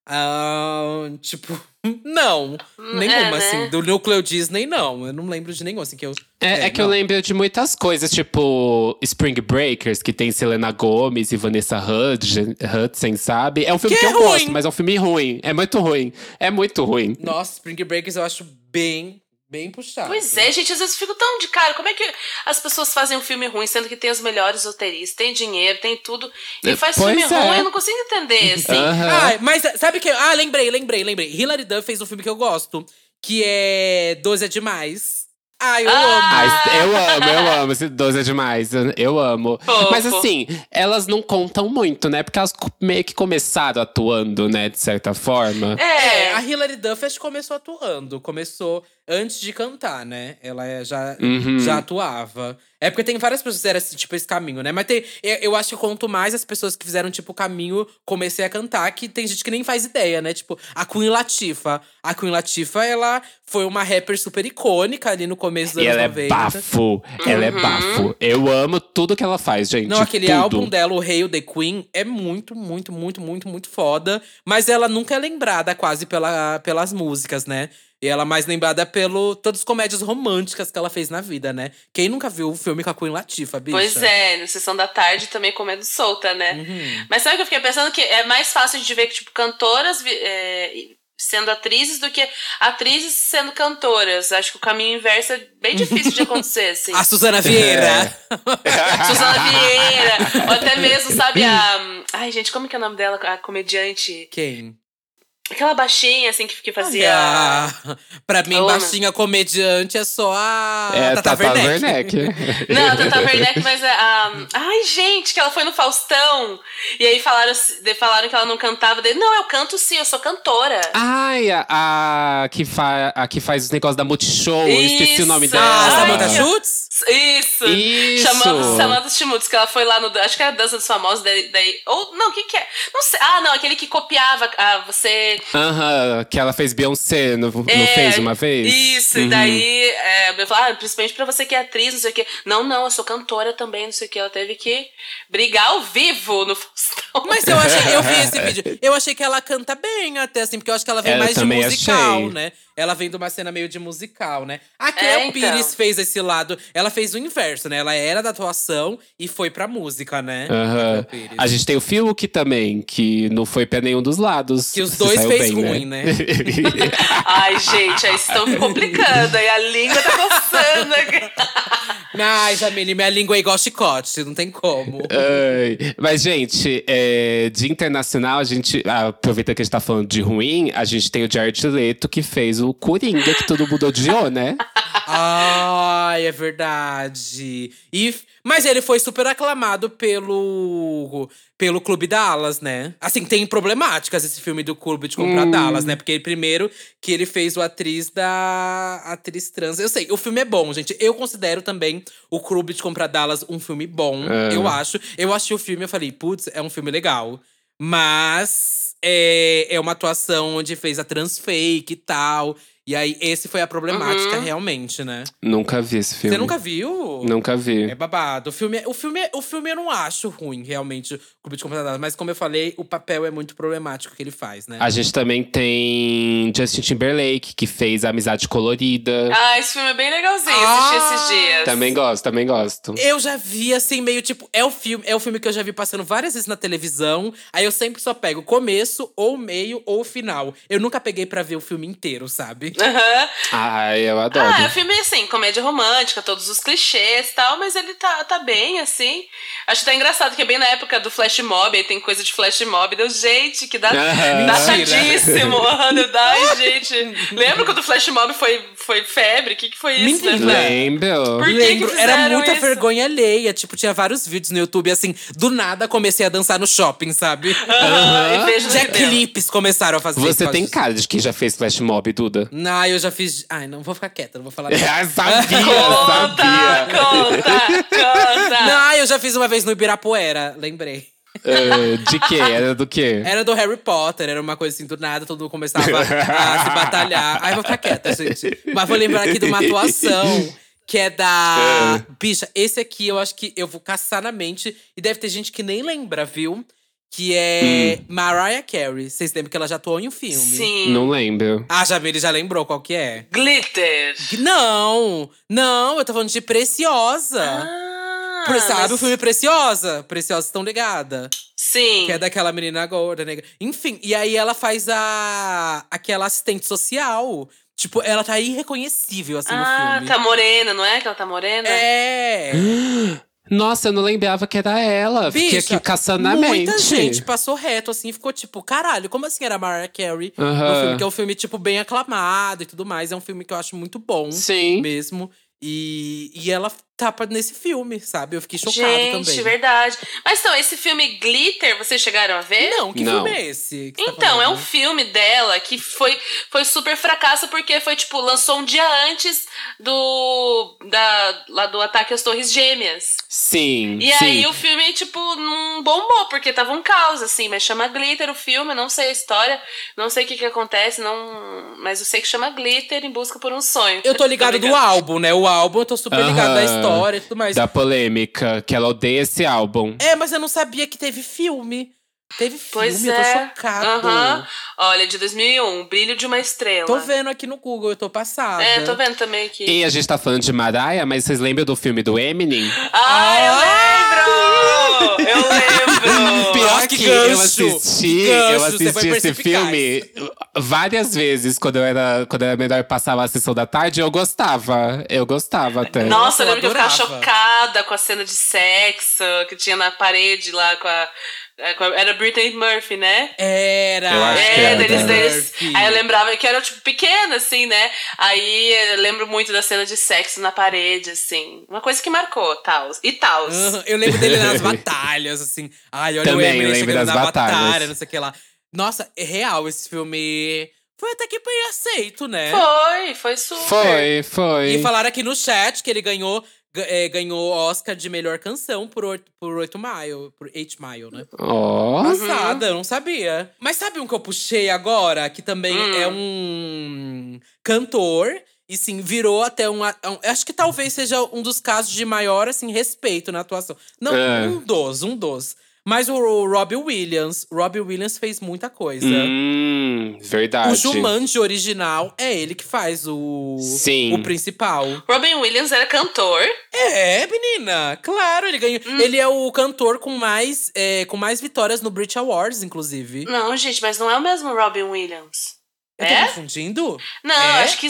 Ah, tipo, não. Nenhuma, é, né? assim. Do núcleo Disney, não. Eu não lembro de nenhum, assim, que eu. É, é que eu não. lembro de muitas coisas, tipo Spring Breakers, que tem Selena Gomez e Vanessa Hudgens, Hudson, sabe? É um filme Que que, é eu ruim. gosto, mas é um filme ruim. É muito ruim. É muito ruim. Nossa, Spring Breakers eu acho bem, bem puxado. Pois é, gente, às vezes eu fico tão de cara. Como é que as pessoas fazem um filme ruim, sendo que tem os melhores roteiristas, tem dinheiro, tem tudo, e É, faz pois filme é. ruim? Eu não consigo entender, assim. Aham. Ah, mas sabe que. Ah, lembrei, lembrei, lembrei. Hilary Duff fez um filme que eu gosto, que é 12 é Demais. Ai, eu Ah, amo. Ai, eu amo, eu amo. Esse 12 é demais. eu- Eu amo. Fofo. Mas assim, elas não contam muito, né? Porque elas meio que começaram atuando, né? De certa forma. É, É, a Hilary Duff acho que começou atuando. Começou antes de cantar, né? Ela é- já, Uhum. já atuava. É porque tem várias pessoas que fizeram esse, tipo, esse caminho, né? Mas tem, eu, eu acho que conto mais as pessoas que fizeram, tipo, o caminho, comecei a cantar, que tem gente que nem faz ideia, né? Tipo, a Queen Latifah. A Queen Latifah, ela foi uma rapper super icônica ali no começo dos E anos ela é 90. bafo. Ela é Uhum. bafo. Eu amo tudo que ela faz, gente. Não, aquele tudo. álbum dela, o Hail the Queen, é muito, muito, muito, muito, muito foda. Mas ela nunca é lembrada quase pela, pelas músicas, né? E ela é mais lembrada pelo todas as comédias românticas que ela fez na vida, né? Quem nunca viu o filme com a Queen Latifah, bicha? Pois é, na sessão da tarde também comendo solta, né? Uhum. Mas sabe o que eu fiquei pensando? Que é mais fácil de ver que, tipo, cantoras é, sendo atrizes do que atrizes sendo cantoras. Acho que o caminho inverso é bem difícil de acontecer, assim. A Suzana Vieira. Suzana Vieira, ou até mesmo, sabe, a. Ai, gente, como que é o nome dela? A comediante. Quem? Aquela baixinha, assim, que, que fazia. Ah, pra mim, baixinha comediante é só a É, Tata, Tata Werneck. Werneck. Não, a Tata Werneck, mas a, a- Ai, gente, que ela foi no Faustão. E aí falaram, falaram que ela não cantava. Daí, não, eu canto sim, eu sou cantora. Ai, a, a que fa, a que faz os negócios da Multishow. Eu esqueci o nome Isso. dela. Ah, Samantha Schultz? Isso! Isso. Chamamos Samantha Schmutz, que ela foi lá no. Acho que era a Dança dos Famosos, daí. daí- ou, não, o que que é? Não sei. Ah, não, aquele que copiava. Ah, você. Aham, que ela fez Beyoncé, não, não É, fez uma vez? Isso, e Uhum. daí, é, eu falo, ah, principalmente pra você que é atriz, não sei o quê. Não, não, eu sou cantora também, não sei o quê. Ela teve que brigar ao vivo no Faustão. Mas eu achei, eu vi esse vídeo. Eu achei que ela canta bem até, assim, porque eu acho que ela vem Eu mais de musical, achei. né? Ela vem de uma cena meio de musical, né? A É, Kel então. Pires fez esse lado. Ela fez o inverso, né? Ela era da atuação e foi pra música, né? Aham. A. A gente tem o Fiuk também, que não foi pra nenhum dos lados. Que os dois fez bem, ruim, né? Ai, gente, aí estão complicando, aí a língua tá coçando. Ai, Jamile, minha língua é igual chicote, não tem como. Ai, Mas, gente, é, de internacional, a gente. ah, Aproveita que a gente tá falando de ruim, a gente tem o Jared Leto que fez o Coringa, que todo mundo odiou, né? Ai, é verdade. E, mas ele foi super aclamado pelo, pelo Clube Dallas, né? Assim, tem problemáticas esse filme do Clube de Comprar Hum. Dallas, né? Porque primeiro que ele fez o atriz da atriz trans. Eu sei, o filme é bom, gente. Eu considero também o Clube de Comprar Dallas um filme bom. É. Eu acho. Eu achei o filme, eu falei, putz, é um filme legal. Mas é, é uma atuação onde fez a trans fake e tal. E aí, esse foi a problemática, Uhum. realmente, né? Nunca vi esse filme. Você nunca viu? Nunca vi. É babado. O filme, o, filme, o filme eu não acho ruim, realmente, o Clube de Computadores. Mas como eu falei, o papel é muito problemático que ele faz, né? A gente também tem Justin Timberlake, que fez Amizade Colorida. Ah, esse filme é bem legalzinho, assisti Ah, esses dias. Também gosto, também gosto. Eu já vi, assim, meio tipo… É o, filme, é o filme que eu já vi passando várias vezes na televisão. Aí eu sempre só pego o começo, ou o meio, ou o final. Eu nunca peguei pra ver o filme inteiro, sabe? Aham. Ai, eu adoro. Ah, é um filme assim, comédia romântica, todos os clichês e tal, mas ele tá, tá bem, assim. Acho até engraçado que é bem na época do flash mob, aí tem coisa de flash mob. Deu, gente, que dá, Aham. datadíssimo. Ana, Ai, gente. Lembra quando o flash mob foi, foi febre? O que, que foi isso, Menina. né? Lembro. Por que Lembro, que era muita isso? vergonha alheia. Tipo, tinha vários vídeos no YouTube, assim, do nada comecei a dançar no shopping, sabe? Aham, e beijo no Já clipes começaram a fazer Você isso. tem cara de quem já fez flash mob, Duda? Não, eu já fiz. Ai, não vou ficar quieta, não vou falar. nada. Ah, sabia, Conta, sabia. conta, conta. Não, eu já fiz uma vez no Ibirapuera, lembrei. Ah, de quê? Era do quê? Era do Harry Potter, era uma coisa assim do nada, todo mundo começava a se batalhar. Ai, vou ficar quieta, gente. Mas vou lembrar aqui de uma atuação que é da. Bicha, esse aqui eu acho que eu vou caçar na mente e deve ter gente que nem lembra, viu? Que é Mariah Carey. Vocês lembram que ela já atuou em um filme? Sim. Não lembro. Ah, Jamile já lembrou qual que é? Glitter. Não, não, eu tô falando de Preciosa. Ah, Pre- Sabe mas- o filme Preciosa? Preciosa estão ligada. Sim. Que é daquela menina gorda, negra. Enfim, e aí ela faz a aquela assistente social. Tipo, ela tá irreconhecível, assim, no ah, filme. tá morena, não é que ela tá morena? É. Nossa, eu não lembrava que era ela. Fiquei Bicha, aqui caçando na muita mente. gente passou reto, assim, ficou tipo, caralho, como assim era a Mariah Carey? Aham. No filme, que é um filme, tipo, bem aclamado e tudo mais. É um filme que eu acho muito bom Sim. mesmo. E, e ela tapa nesse filme, sabe? Eu fiquei chocado Gente, também. verdade. Mas então, esse filme Glitter, vocês chegaram a ver? Não, que Não. filme é esse? tá Então, é um filme dela que foi, foi super fracasso porque foi, tipo, lançou um dia antes do. Da, lá do ataque às Torres Gêmeas. Sim, E sim. aí o filme, tipo, não bombou, porque tava um caos, assim, mas chama Glitter o filme, eu não sei a história, não sei o que que acontece, não. Mas eu sei que chama Glitter em busca por um sonho. Eu tô ligado do álbum, né? O álbum eu tô super ligado da Aham. História e tudo mais. Da polêmica, que ela odeia esse álbum. É, mas eu não sabia que teve filme. Teve filme, Pois eu tô é. chocado. Aham. Olha, de 2001, Brilho de uma Estrela. Tô vendo aqui no Google, eu tô passada. É, tô vendo também aqui. E a gente tá falando de Mariah, mas vocês lembram do filme do Eminem? Ah, eu lembro! Eu lembro! Pior que eu gancho, assisti, que eu gancho, você assisti esse filme várias vezes quando eu era, quando eu era menor e passava a sessão da tarde, eu gostava. Eu gostava até. Nossa, eu eu lembro que eu ficava chocada com a cena de sexo que tinha na parede lá com a. é, Era Britney Murphy, né? Era. Eu acho que É, era, deles, deles. Aí eu lembrava que era, tipo, pequena, assim, né? Aí eu lembro muito da cena de sexo na parede, assim. Uma coisa que marcou, Taos. E Taos. Eu lembro dele nas batalhas, assim. Ai, olha Também o lembro chegando das na batalhas. batalha, não sei o que lá. Nossa, é real esse filme. Foi até que bem aceito, né? Foi, foi super. Foi, foi. E falaram aqui no chat que ele ganhou, ga- é, ganhou Oscar de melhor canção por, oito- por 8 Mile, por 8 Mile, né? Ó. Passada, eu não sabia. Mas sabe um que eu puxei agora? Que também Hum. é um cantor. E sim, virou até um, a- um- Acho que talvez seja um dos casos de maior, assim, respeito na atuação. Não, É. um dos, um dos. Mas o Robbie Williams, Robbie Williams fez muita coisa. Hum, verdade. O Jumanji original é ele que faz o, Sim. o principal. Robin Williams era cantor. É, menina, claro, ele ganhou. Hum. Ele é o cantor com mais, é, com mais vitórias no Brit Awards, inclusive. Não, gente, mas não é o mesmo Robin Williams. Eu tô É? confundindo? Não, É? acho que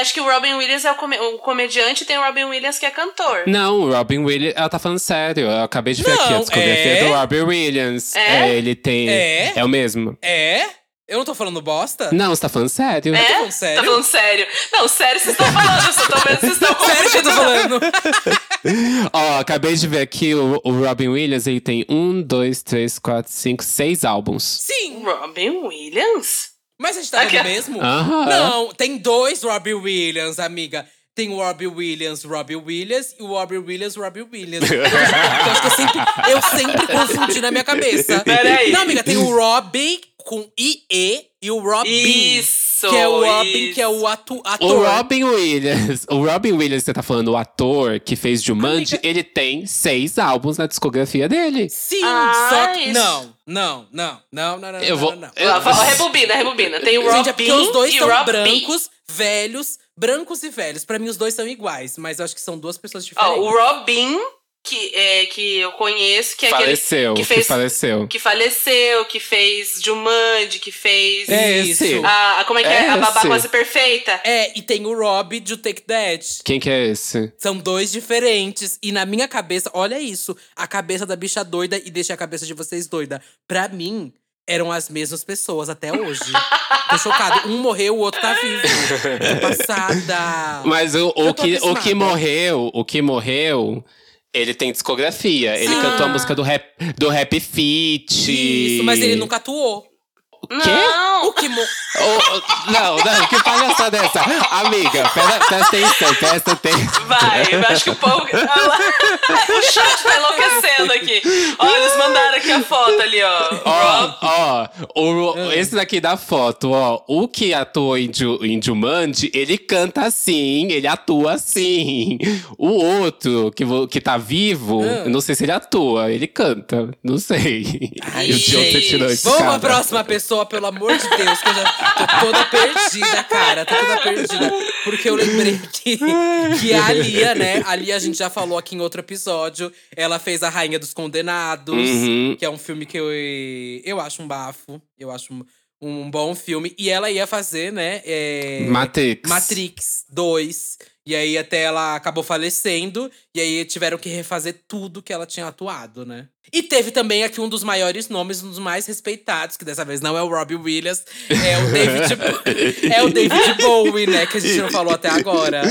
acho que o Robin Williams é o, come- o comediante e tem o Robin Williams que é cantor. Não, o Robin Williams. Ela tá falando sério. Eu acabei de ver aqui a Não, discografia é? do Robin Williams. É? ele tem. É? É o mesmo. É? Eu não tô falando bosta? Não, você tá falando sério? É? falando sério? Tá falando sério? Não, sério vocês estão falando, eu só tô vendo que vocês estão Sério que eu tô falando? Ó, acabei de ver aqui o, o Robin Williams. Ele tem um, dois, três, quatro, cinco, seis álbuns. Sim, Robin Williams? Mas a gente tá vendo Aqui- mesmo? Aham. Não, tem dois Robbie Williams, amiga. Tem o Robbie Williams, Robbie Williams e o Robbie Williams, Robbie Williams. eu acho que eu sempre, eu sempre confundi na minha cabeça. Peraí. Não, amiga, tem o Robbie com IE e o Robin. Isso! Que é o Robin, isso. que é o atu, O ator. Robin Williams, o Robin Williams, você tá falando, o ator que fez Jumanji, Amiga- ele tem seis álbuns na discografia dele. Sim, Ah, só que. isso. Não, não, não, não, não, não. Eu vou- não, não. eu- rebobina, rebobina. Tem o Robin Gente, é porque os dois e são Robin. brancos, velhos, brancos e velhos. Pra mim, os dois são iguais, mas eu acho que são duas pessoas Ó, diferentes. o Robin, que, é, que eu conheço, que é faleceu, aquele que, que fez faleceu. que faleceu, que fez Jumanji, que fez É Isso. esse. a, a- como é que é? É A babá quase perfeita. É, e tem o Rob de Take That. Quem que é esse? São dois diferentes. E na minha cabeça, olha isso. A cabeça da bicha doida e deixa a cabeça de vocês doida. Pra mim, eram as mesmas pessoas até hoje. Tô chocado. Um morreu, o outro tá vivo. Tô passada. Mas o, o que, o que morreu, o que morreu, ele tem discografia. Ele Sim. cantou a música do rap, do rap Fit. Isso, mas ele nunca atuou. O quê? Não! O que mo... Ô, não, não, que palhaçada é essa? Amiga, pera, presta atenção, presta atenção. Vai, eu acho que o povo. Lá. O chat tá enlouquecendo aqui. Olha, eles mandaram aqui a foto ali, ó. Ó, ó, o, esse daqui da foto, ó. O que atuou em, Ju, em Jumanji, ele canta assim, ele atua assim. O outro, que, que tá vivo, Ah. eu não sei se ele atua, ele canta, não sei. Ai, e o de onde você gente. tirou esse Vamos cara? pra próxima pessoa, pelo amor de Deus, que eu já tô toda perdida, cara. Tô toda perdida. Porque eu lembrei que, que a Lia, né? A Lia, a gente já falou aqui em outro episódio. Ela fez A Rainha dos Condenados, Uhum. que é um filme que eu, eu acho um bafo. Eu acho um, um bom filme. E ela ia fazer, né? é, Matrix. Matrix 2. E aí até ela acabou falecendo. E aí tiveram que refazer tudo que ela tinha atuado, né? E teve também aqui um dos maiores nomes, um dos mais respeitados, que dessa vez não é o Robbie Williams, é o David, é o David Bowie, né? Que a gente não falou até agora.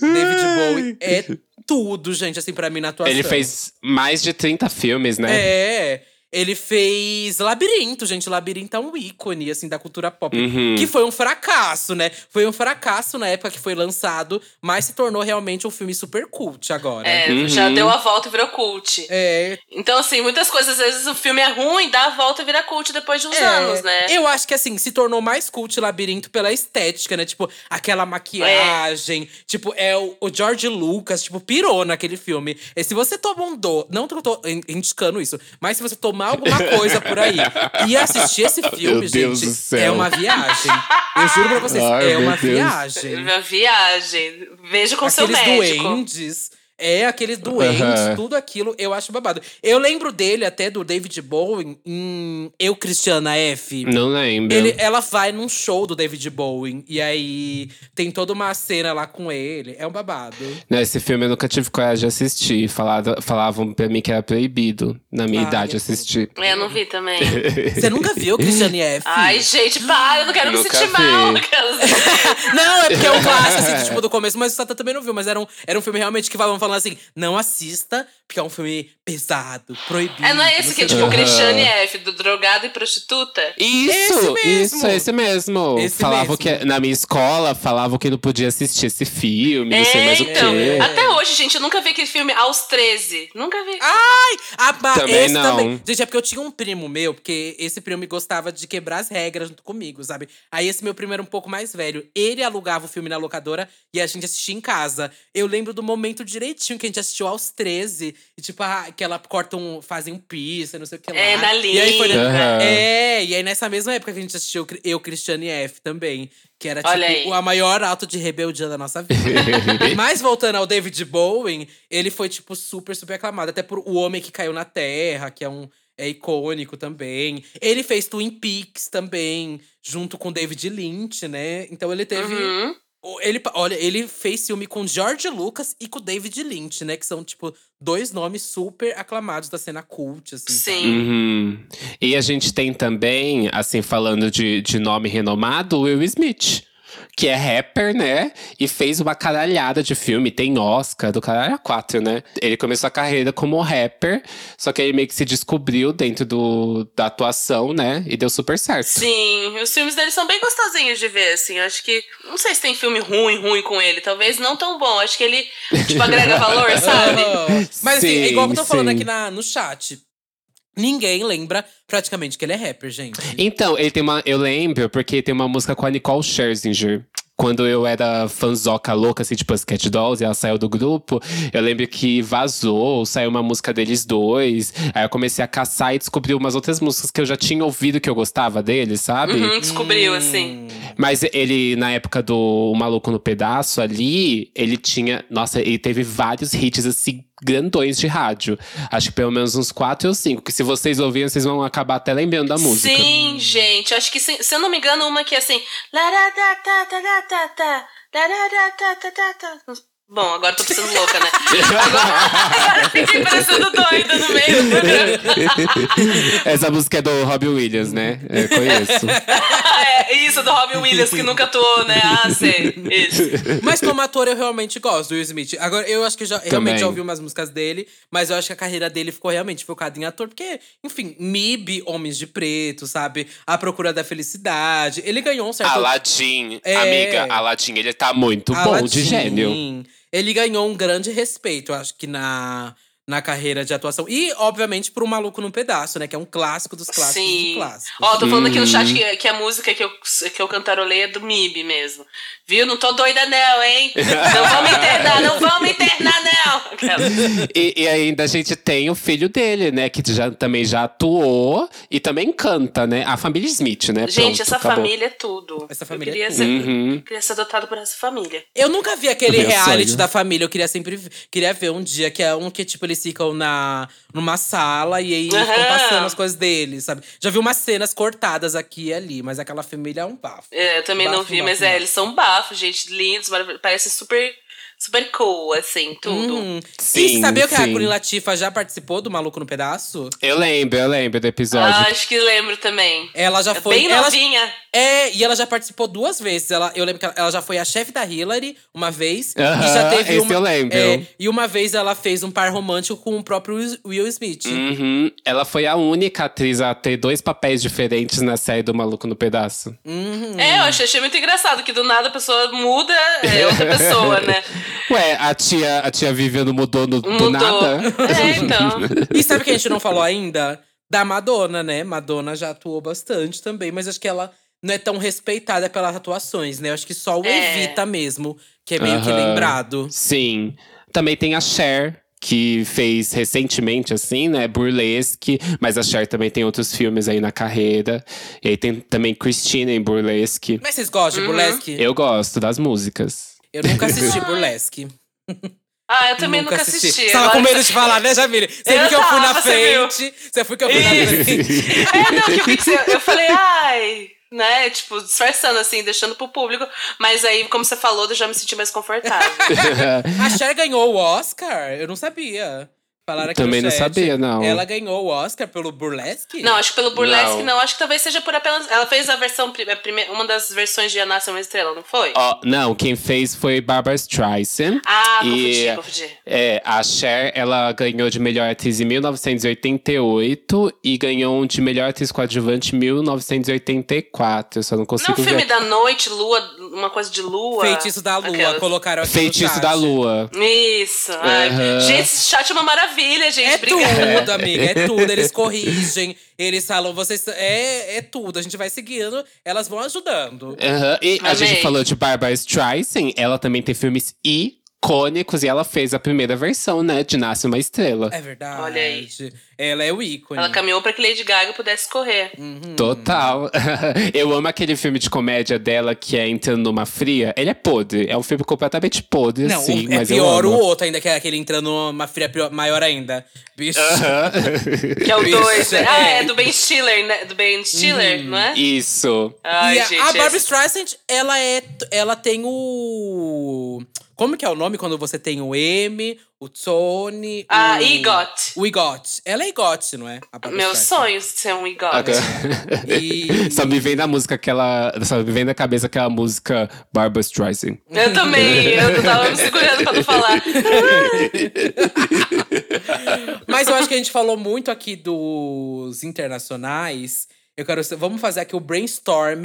David Bowie é tudo, gente, assim, pra mim na atuação. Ele fez mais de 30 filmes, né? É. Ele fez Labirinto, gente. Labirinto é um ícone, assim, da cultura pop. Uhum. Que foi um fracasso, né? Foi um fracasso na época que foi lançado, mas se tornou realmente um filme super cult agora. É, Uhum. já deu a volta e virou cult. É, Então, assim, muitas coisas, às vezes o filme é ruim, dá a volta e vira cult depois de uns é. anos, né? Eu acho que assim, se tornou mais cult Labirinto pela estética, né? Tipo, aquela maquiagem. Tipo, é o, o George Lucas, tipo, pirou naquele filme. E se você toma um do. Não tô in- indicando isso, mas se você alguma coisa por aí e assistir esse filme, Meu Deus gente, do céu. é uma viagem. Eu juro pra vocês, Ai, é uma Deus. viagem. Uma viagem. Veja com seu aqueles médico. duendes. É, aqueles doentes, Aham. tudo aquilo, eu acho babado. Eu lembro dele até, do David Bowie, em Eu, Cristiana F. Não lembro. Ele, ela vai num show do David Bowie. E aí tem toda uma cena lá com ele. É um babado. Não, Esse filme eu nunca tive coragem de assistir. Falado, falavam pra mim que era proibido, na minha Ai, idade, eu- assistir. É, eu não vi também. Você nunca viu Christiane F? Ai, gente, para, eu não quero me Nunca sentir vi. mal. Aquelas- Não, é porque é um clássico, assim, tipo, do começo, mas o Sata também não viu. Mas era um, era um filme realmente que estavam falando assim: não assista, porque é um filme pesado, proibido. É, não é esse que é o tipo quê. Aham. Christiane F, do drogado e prostituta? Isso, Esse mesmo. isso, esse mesmo. Esse falavam mesmo. que na minha escola falavam que não podia assistir esse filme, não sei mais o então, quê. até hoje, gente, eu nunca vi aquele filme aos 13. Nunca vi. Ai! Ah, ba- Também esse não. também. Gente, é porque eu tinha um primo meu, porque esse primo gostava de quebrar as regras junto comigo, sabe? Aí esse meu primo era um pouco mais velho. Ele alugava o filme na locadora e a gente assistia em casa. Eu lembro do momento direitinho que a gente assistiu aos 13. E tipo, ah, que ela corta um. fazem um piercing, não sei o que lá. É, na E aí foi. Aham. É, e aí nessa mesma época que a gente assistiu Eu, Cristiane F também. Que era, Olha aí. tipo, a maior auto de rebeldia da nossa vida. Mas voltando ao David Bowie, ele foi, tipo, super, super aclamado. Até por O Homem que Caiu na Terra, que é um… É icônico também. Ele fez Twin Peaks também, junto com David Lynch, né? Então ele teve… Uhum. Ele, olha, ele fez filme com George Lucas e com David Lynch, né? Que são, tipo, dois nomes super aclamados da cena cult, assim. Sim. Uhum. E a gente tem também, assim, falando de, de nome renomado, o Will Smith. Que é rapper, né? E fez uma caralhada de filme. Tem Oscar do caralho a quatro, né? Ele começou a carreira como rapper. Só que ele meio que se descobriu dentro do, da atuação, né? E deu super certo. Sim, os filmes dele são bem gostosinhos de ver, assim. Eu acho que. Não sei se tem filme ruim, ruim com ele. Talvez não tão bom. Acho que ele, tipo, agrega valor, sabe? Mas assim, é igual que eu tô Sim, falando sim. aqui na, no chat. Ninguém lembra praticamente que ele é rapper, gente. Então, ele tem uma. Eu lembro, porque tem uma música com a Nicole Scherzinger. Quando eu era fanzoca louca, assim, tipo as Cat Dolls, e ela saiu do grupo, eu lembro que vazou, saiu uma música deles dois. Aí eu comecei a caçar e descobri umas outras músicas que eu já tinha ouvido que eu gostava deles, sabe? Uhum, descobriu, assim. Mas ele, na época do O Maluco no Pedaço ali, ele tinha. Nossa, ele teve vários hits assim, grandões de rádio. Acho que pelo menos uns quatro ou cinco. Que se vocês ouvirem, vocês vão acabar até lembrando da música. Sim, gente. Acho que, se, se eu não me engano, uma que é assim. Bom, agora tô pensando louca, né? Agora, agora fiquei parecendo doida no meio do programa. Essa música é do Robbie Williams, né? Eu conheço. é, isso, do Robin Williams, que nunca atuou, né? Ah, sei. Isso. Mas como ator, eu realmente gosto do Will Smith. Agora, eu acho que eu já, realmente já ouvi umas músicas dele, mas eu acho que a carreira dele ficou realmente focada em ator, porque, enfim, MIB, Homens de Preto, sabe? A Procura da Felicidade. Ele ganhou um certo. Aladdin, É. amiga, Aladdin, ele tá muito bom de Aladdin. gênio. Ele ganhou um grande respeito, eu acho que na, na carreira de atuação. E, obviamente, por um Maluco no Pedaço, né? Que é um clássico dos clássicos Sim. do clássico. Ó, tô falando aqui no chat que, que a música que eu, que eu cantarolei é do MIB mesmo. Viu? Não tô doida, não, hein? Não vamos internar, não vamos internar, não! E, e ainda a gente tem o filho dele, né? Que já, também já atuou e também canta, né? A família Smith, né? Gente, Pronto, essa acabou. família é tudo. Essa família eu queria, é ser, Uhum. queria ser adotado por essa família. Eu nunca vi aquele Meu reality sonho. da família. Eu queria sempre queria ver um dia, que é um que, tipo, eles ficam na, numa sala e aí ficam Aham. passando as coisas deles, sabe? Já vi umas cenas cortadas aqui e ali, mas aquela família é um bafo. É, eu também não Bafo, vi, bafo, mas é, bafo. eles são bafos, gente, lindos, parecem super super cool, assim, tudo. Uhum. Sim, e sabia que a sim. Queen Latifah já participou do Maluco no Pedaço? Eu lembro, eu lembro do episódio. Ah, acho que lembro também. Ela já foi. Bem ela, novinha. é, e ela já participou duas vezes. Ela, eu lembro que ela, ela já foi a chefe da Hillary uma vez. Aham, e já teve esse uma. eu lembro. é, e uma vez ela fez um par romântico com o próprio Will- Will Smith. Uhum. Ela foi a única atriz a ter dois papéis diferentes na série do Maluco no Pedaço. Uhum. É, eu achei, achei muito engraçado que do nada a pessoa muda, é outra pessoa, né? Ué, a tia, a tia Vivian não mudou no, do Mudou. nada? É, então. E sabe o que a gente não falou ainda? Da Madonna, né? Madonna já atuou bastante também, mas acho que ela não é tão respeitada pelas atuações, né? Eu acho que só o É. Evita mesmo, que é meio que Aham. lembrado. Sim. Também tem a Cher, que fez recentemente, assim, né? Burlesque. Mas a Cher também tem outros filmes aí na carreira. E aí tem também Christina em Burlesque. Mas vocês gostam de Uhum. burlesque? Eu gosto das músicas. Eu nunca assisti burlesque. Ah, eu também nunca, assisti. Você tava com medo de falar, né, Jamile? Você viu que eu fui na tava, você viu? frente. Você foi que eu fui na frente. É, não, que eu falei, ai, né? Tipo, disfarçando assim, deixando pro público. Mas aí, como você falou, eu já me senti mais confortável. A Cher ganhou o Oscar? Eu não sabia. Falaram aqui Também não chat. sabia, não. Ela ganhou o Oscar pelo burlesque? Não, acho que pelo burlesque Não. não. Acho que talvez seja por apenas. Ela fez a versão. Uma das versões de A Nasce uma Estrela, não foi? Ó, não, quem fez foi Barbara Streisand. Ah, E- confundi, confundi. É, a Cher, ela ganhou de melhor atriz em 1988 e ganhou um de melhor atriz coadjuvante em 1984. Eu só não Não, consigo o filme ver. da noite, lua, uma coisa de lua. Feitiço da Lua, Aquelas. colocaram aqui Feitiço da Lua. Isso. ai. Gente, esse chat é uma maravilha, gente. É Obrigada. tudo, amiga, é tudo. Eles corrigem, eles falam, vocês. É, é tudo. A gente vai seguindo, elas vão ajudando. E a Amei. gente falou de Barbara Streisand, ela também tem filmes icônicos e ela fez a primeira versão, né, de Nasce uma Estrela. É verdade. Olha aí. Ela é o ícone. Ela caminhou pra que Lady Gaga pudesse correr. Uhum. Total. Eu amo aquele filme de comédia dela que é Entrando numa Fria. Ele é podre. É um filme completamente podre, Não, assim, o- é mas eu pior o outro ainda, que é aquele entrando numa fria maior ainda. Bicho. Aham. Que é o Isso, 2. Né? Ah, é. é do Ben Stiller, né? Do Ben Stiller, não é? Isso. Ai, e a, gente. a Barbara esse- Streisand, ela é. Ela tem o. Como que é o nome quando você tem o M, o Tony. Ah, o, EGOT. O EGOT. Ela é EGOT, não é? A Barbra Meu Streisand. sonho de ser um. Agora- E- Só me vem na música aquela. Só me vem na cabeça aquela música Barbara Streisand. Eu também, eu tava me segurando pra não falar. Mas eu acho que a gente falou muito aqui dos internacionais. Eu quero. Vamos fazer aqui o brainstorm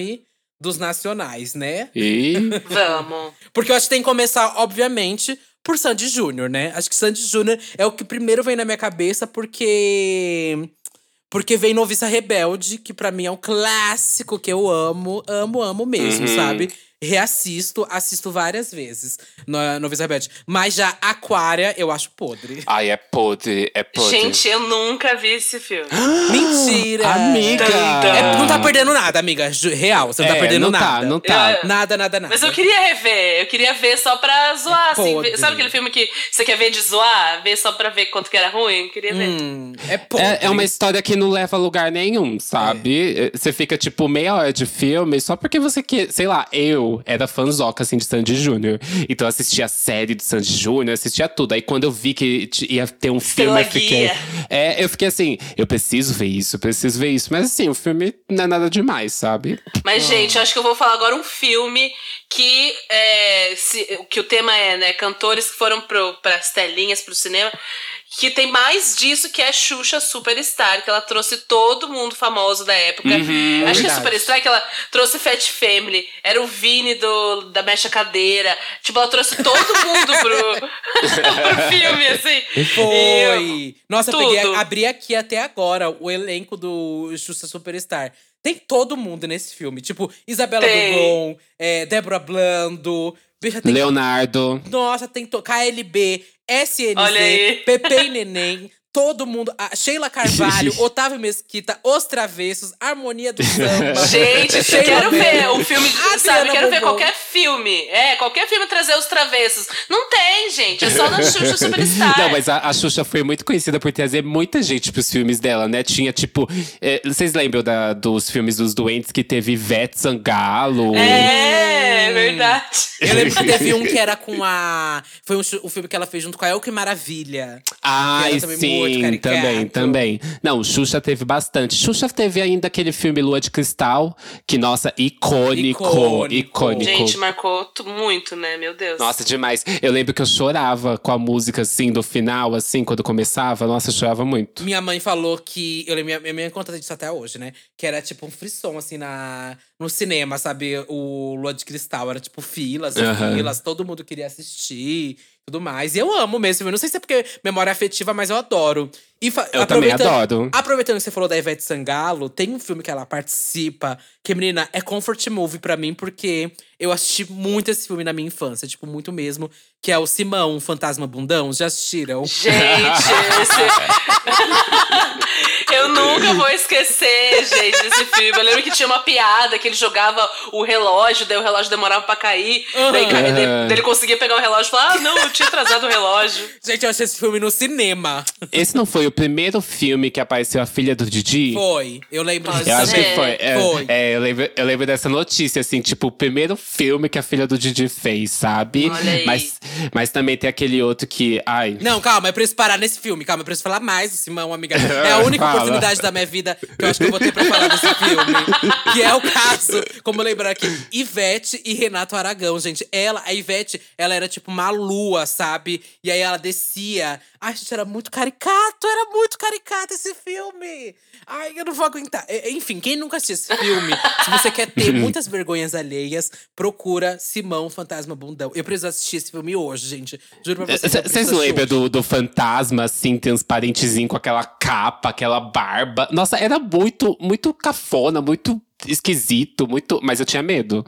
dos nacionais, né? E. Vamos. Porque eu acho que tem que começar, obviamente, por Sandy Júnior, né? Acho que Sandy Júnior é o que primeiro vem na minha cabeça, porque. Porque vem Noviça Rebelde, que pra mim é um clássico que eu amo, amo, amo mesmo, Uhum. sabe? Reassisto, assisto várias vezes no Noviça Rebelde. Mas já Aquária, eu acho podre. Ai, é podre, é podre. Gente, eu nunca vi esse filme. Mentira! Amiga! É, não tá perdendo nada, amiga. Real, você não tá É, perdendo não nada. Tá, não tá. Eu- Nada, nada, nada. Mas eu queria rever, eu queria ver só pra zoar, assim. Podre. ver- Sabe aquele filme que você quer ver de zoar? Ver só pra ver quanto que era ruim? Eu queria ver. Hum, é podre. É, é uma história que não leva a lugar nenhum, sabe? É, Você fica, tipo, meia hora de filme só porque você quer. Sei lá, eu era fãzoca, assim, de Sandy Júnior. Então eu assistia a série do Sandy Júnior, assistia tudo. Aí quando eu vi que ia ter um filme, Pela eu fiquei. guia. É, eu fiquei assim, eu preciso ver isso, eu preciso ver isso. Mas assim, o filme não é nada demais, sabe? Mas, gente, eu acho que eu vou falar agora um filme que, é, se- que o tema é, né, cantores que foram pro, pras telinhas, pro cinema, que tem mais disso que é Xuxa Superstar, que ela trouxe todo mundo famoso da época. acho que é verdade. Superstar que ela trouxe Fat Family, era o Do, da Mecha Cadeira. Tipo, ela trouxe todo mundo pro, pro filme, assim. E eu- Foi! Nossa, eu peguei, tudo. abri aqui até agora o elenco do Xuxa Superstar. Tem todo mundo nesse filme. Tipo, Isabela Tem. Dubon, é, Débora Blando. Bicha, tem Leonardo. Nossa, tem to- KLB, aí. Pepe e Neném. Todo mundo. A Sheila Carvalho, Otávio Mesquita, Os Travessos, Harmonia do Samba. Gente, Sheila quero ver o filme, Adriana sabe? Quero ver Bombom. qualquer filme. É, qualquer filme trazer os travessos. Não tem, gente. É só na Xuxa Superstar. Não, mas a, a Xuxa foi muito conhecida por trazer muita gente pros filmes dela, né? Tinha, tipo. é, vocês lembram da- dos filmes dos doentes que teve Ivete Sangalo? É, verdade. Eu lembro que teve um que era com a. Foi um, o filme que ela fez junto com a El Que Maravilha. Ai, Que também caricato. também, também. Não, Xuxa teve bastante. Xuxa teve ainda aquele filme Lua de Cristal, que, nossa, icônico, Icônico. icônico. Gente, marcou muito, né? Meu Deus. Nossa, demais. Eu lembro que eu chorava com a música, assim, do final, assim, quando começava. Nossa, eu chorava muito. Minha mãe falou que. Eu lembro, minha, minha mãe conta disso até hoje, né? Que era tipo um frisson, assim, na, no cinema, sabe? O Lua de Cristal. Era tipo filas e Aham. filas, todo mundo queria assistir tudo mais. E eu amo mesmo. Eu não sei se é porque memória afetiva, mas eu adoro. E Eu também aproveitando- adoro. Aproveitando que você falou da Ivete Sangalo, tem um filme que ela participa, que, menina, é comfort movie pra mim, porque eu assisti muito esse filme na minha infância, tipo, muito mesmo, que é o Simão, um Fantasma Bundão. Já assistiram? Gente, esse. Eu nunca vou esquecer, gente, desse filme. Eu lembro que tinha uma piada que ele jogava o relógio, daí o relógio demorava pra cair. Aham. daí- daí ele conseguia pegar o relógio e falar: Ah, não, eu tinha atrasado o relógio. Gente, eu achei esse filme no cinema. Esse não foi o primeiro filme que apareceu a filha do Didi? Foi. Eu lembro disso. Eu acho que foi. É, Foi. é, eu, lembro, eu lembro dessa notícia, assim, tipo, o primeiro filme que a filha do Didi fez, sabe? Olha aí. Mas, mas também tem aquele outro que. Ai. Não, calma, é pra isso parar nesse filme. Calma, é pra isso falar mais do Simão, amiga. É a única Fala. oportunidade da minha vida que eu acho que eu vou ter pra falar desse filme. Que é o caso, como lembrar aqui, Ivete e Renato Aragão, gente. Ela, a Ivete, ela era tipo uma lua, sabe? E aí ela descia. Ai, gente, era muito caricato, era muito caricato esse filme. Ai, eu não vou aguentar. Enfim, quem nunca assistiu esse filme, se você quer ter muitas vergonhas alheias, procura Simão Fantasma Bundão. Eu preciso assistir esse filme hoje, gente. Juro pra vocês. Vocês lembram do, do fantasma, assim, transparentezinho, com aquela capa, aquela barba? Nossa, era muito, muito cafona, muito esquisito, muito. Mas eu tinha medo.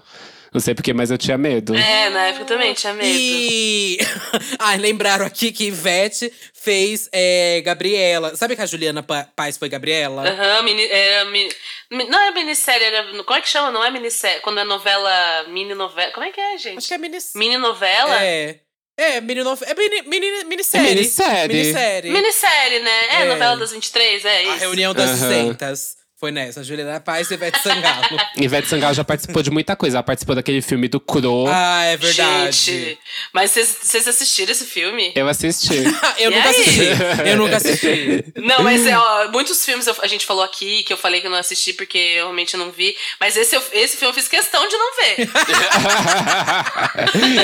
Não sei porquê, mas eu tinha medo. É, na época eu também tinha medo. E. Ai, lembraram aqui que Ivete fez é, Gabriela. Sabe que a Juliana Pa- Paz foi Gabriela? Aham, mini, era mini, mi- não é minissérie, era. Como é que chama? Não é minissérie. Quando é novela. Mini novela. Como é que é, gente? Acho que é minissérie. Mini novela? É. É, mini nove- é mini, mini, minissérie. É minissérie. Minissérie. Minissérie, né? É, É. novela das 23, é isso. A reunião das. 200. Foi nessa, Juliana Paz e Ivete Sangalo. Ivete Sangalo já participou de muita coisa. Ela participou daquele filme do Cro. ah, é verdade. Gente, mas vocês- assistiram esse filme? Eu assisti. eu E nunca aí? assisti. Eu nunca assisti. Não, mas é, ó, muitos filmes eu- a gente falou aqui que eu falei que eu não assisti porque eu realmente não vi. Mas esse, eu- esse filme eu fiz questão de não ver.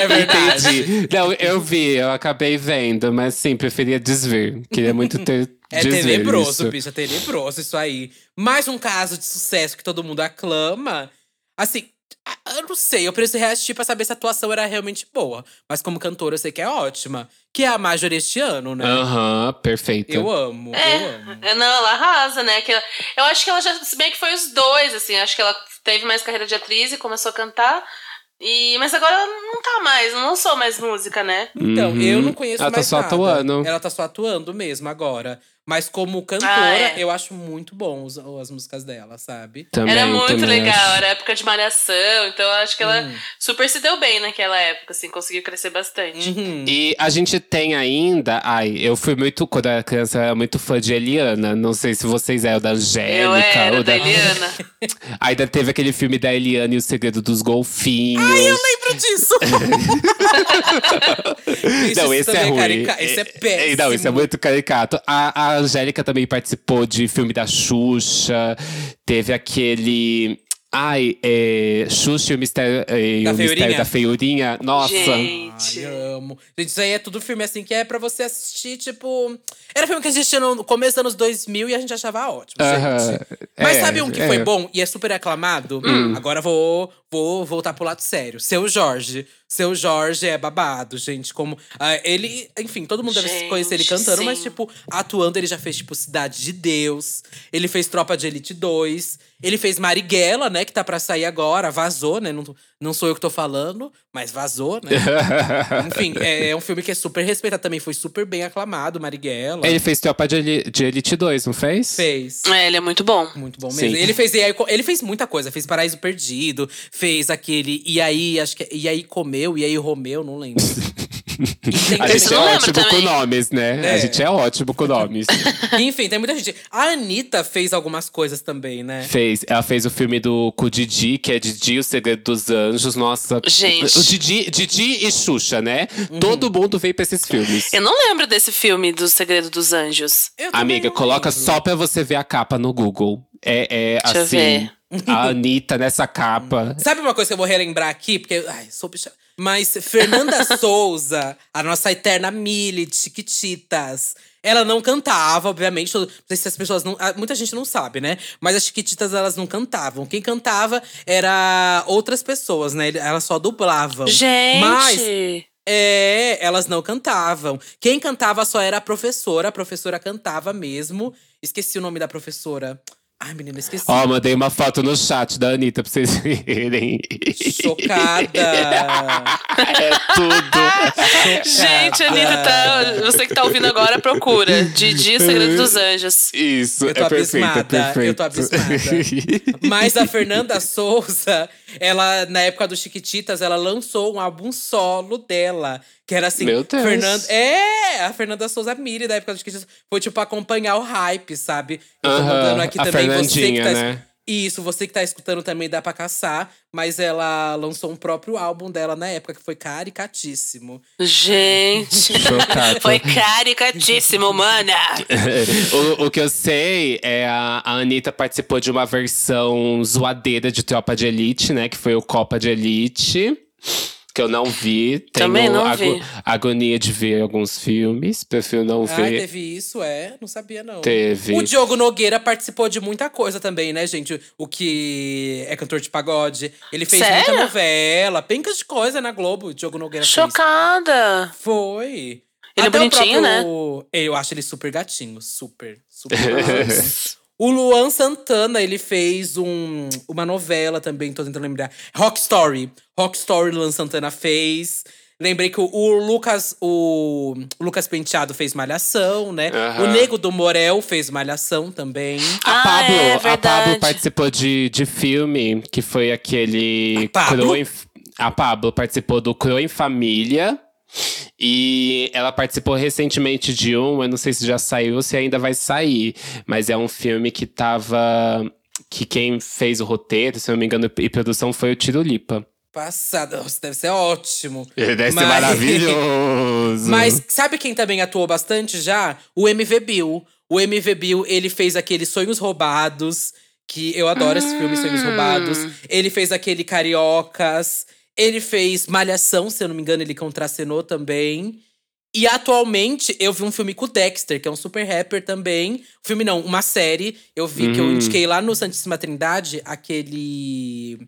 É verdade. Entendi. Não, eu vi, eu acabei vendo, mas sim, preferia desver. Queria muito ter É tenebroso, isso. bicho, é tenebroso isso aí. Mais um caso de sucesso que todo mundo aclama. Assim, eu não sei, eu preciso reassistir pra saber se a atuação era realmente boa. Mas como cantora, eu sei que é ótima. Que é a Marjorie este ano, né? Aham, perfeito. Eu amo, eu amo. É, não, ela arrasa, né? Que ela- eu acho que ela já, se bem que foi os dois, assim, acho que ela teve mais carreira de atriz e começou a cantar. E, mas agora ela não tá mais, não lançou mais música, né? Então, Uhum. eu não conheço Ela tá mais só nada. atuando. Ela tá só atuando mesmo agora. Mas como cantora, Ah, é. eu acho muito bom os- as músicas dela, sabe? Também, era muito também legal, acho. era época de malhação, então eu acho que ela Hum. super se deu bem naquela época, assim, conseguiu crescer bastante. Uhum. E a gente tem ainda. Ai, eu fui muito. Quando eu era criança, eu era muito fã de Eliana. Não sei se vocês eram da Angélica. Eu era ou da Eliana. Ainda teve aquele filme da Eliana e o Segredo dos Golfinhos. Ai, eu Lembro disso! Isso Não, esse é também ruim. carica- Esse é péssimo. Não, esse é muito caricato. A, a Angélica também participou de filme da Xuxa. Teve aquele. Ai, é, Xuxa e o Mistério, e Da o Mistério Feiurinha? da Feiurinha. Nossa. Gente. Ai, amo. Gente, isso aí é tudo filme assim que é pra você assistir, tipo. Era filme que a gente assistia no começo dos anos 2000 e a gente achava ótimo, Aham. gente. Mas É, sabe um que é. Hum. foi bom e é super aclamado? Agora vou, vou voltar pro lado sério. Seu Jorge. Seu Jorge é babado, gente. Como. ah, ele. Enfim, todo mundo deve Gente, conhecer ele cantando, mas, sim. tipo, atuando, ele já fez, tipo, Cidade de Deus. Ele fez Tropa de Elite 2. Ele fez Marighella, né? Que tá pra sair agora. Vazou, né? Não, não sou eu que tô falando, mas vazou, né? Enfim, é, é um filme que é super respeitado também. Foi super bem aclamado, Marighella. Ele fez Tropa de, Eli- de Elite 2, não fez? fez. É, ele é muito bom. Muito bom Sim. mesmo. Ele fez, e ele fez muita coisa. Fez Paraíso Perdido, fez aquele E aí, acho que é E aí Comeu, E aí Romeu, não lembro. A gente é ótimo com também. nomes, né? A É. gente é ótimo com nomes. Enfim, tem muita gente. A Anitta fez algumas coisas também, né? fez, ela fez o filme do com o Didi, que é Didi, o Segredo dos Anjos. Nossa. Gente. O Didi, Didi e Xuxa, né? Uhum. Todo mundo veio pra esses filmes. Eu não lembro desse filme do Segredo dos Anjos. Amiga, coloca lembro. só pra você ver a capa no Google. É, é Deixa eu assim. ver. A Anitta nessa capa. Sabe uma coisa que eu vou relembrar aqui? Porque, ai, sou bicha. Mas Fernanda Souza, a nossa eterna Mili de Chiquititas, ela não cantava, obviamente. Não sei se as pessoas não. ah, Muita gente não sabe, né? Mas as Chiquititas, elas não cantavam. Quem cantava era outras pessoas, né? Elas só dublavam. Gente! Mas é, elas não cantavam. Quem cantava só era a professora. A professora cantava mesmo. Esqueci o nome da professora. Ai, menina, esqueci. Ó, mandei uma foto no chat da Anitta pra vocês verem. Chocada. É tudo. Gente, Anitta, tá, você que tá ouvindo agora, procura. Didi, Segredo dos Anjos. Isso, Eu tô é perfeito, é abismada, perfeito. eu tô abismada. Mas a Fernanda Souza, ela, na época do Chiquititas, ela lançou um álbum solo dela. Que era assim. Meu Deus. Fernanda, é, a Fernanda Souza Miri, da época do Chiquititas. Foi tipo acompanhar o hype, sabe? Eu tô mandando aqui a também. Você que tá. né? Isso, você que tá escutando também dá pra caçar. Mas ela lançou um próprio álbum dela na época, que foi caricatíssimo. Gente. Foi caricatíssimo, mana. o, o que eu sei é a, a Anitta participou de uma versão zoadeira de Tropa de Elite, né? Que foi o Copa de Elite. Que eu não vi. Tenho Também não ago- vi. agonia de ver alguns filmes. Prefiro não Ai, ver. teve isso, é? Não sabia, não. Teve. O Diogo Nogueira participou de muita coisa também, né, gente? O que é cantor de pagode. Ele fez muita Sério? novela, pencas de coisa na Globo, o Diogo Nogueira fez. Chocada. Foi. Ele é o bonitinho, né? próprio- Eu acho ele super gatinho, super, super. o Luan Santana, ele fez um, uma novela também, tô tentando lembrar. Rock Story. Rock Story o Luan Santana fez. Lembrei que o, o Lucas o Lucas Penteado fez Malhação, né? Aham. O Nego do Morel fez Malhação também. A Ah, Pablo, é a Pablo participou de, de filme que foi aquele. A Pablo? Em- a Pablo participou do Cro em Família. E ela participou recentemente de um, eu não sei se já saiu ou se ainda vai sair, mas é um filme que tava. Que quem fez o roteiro, se não me engano, e produção foi o Tiro Lipa. Passada, deve ser ótimo. Deve ser Mas- maravilhoso. Mas sabe quem também atuou bastante já? O MV Bill. O MV Bill, ele fez aquele Sonhos Roubados, que eu adoro esse filme, Sonhos Roubados. Ele fez aquele Cariocas. Ele fez Malhação, se eu não me engano, ele contracenou também. E atualmente eu vi um filme com o Dexter, que é um super rapper também. Filme não, uma série. Eu vi que eu Hum. indiquei lá no Santíssima Trindade aquele.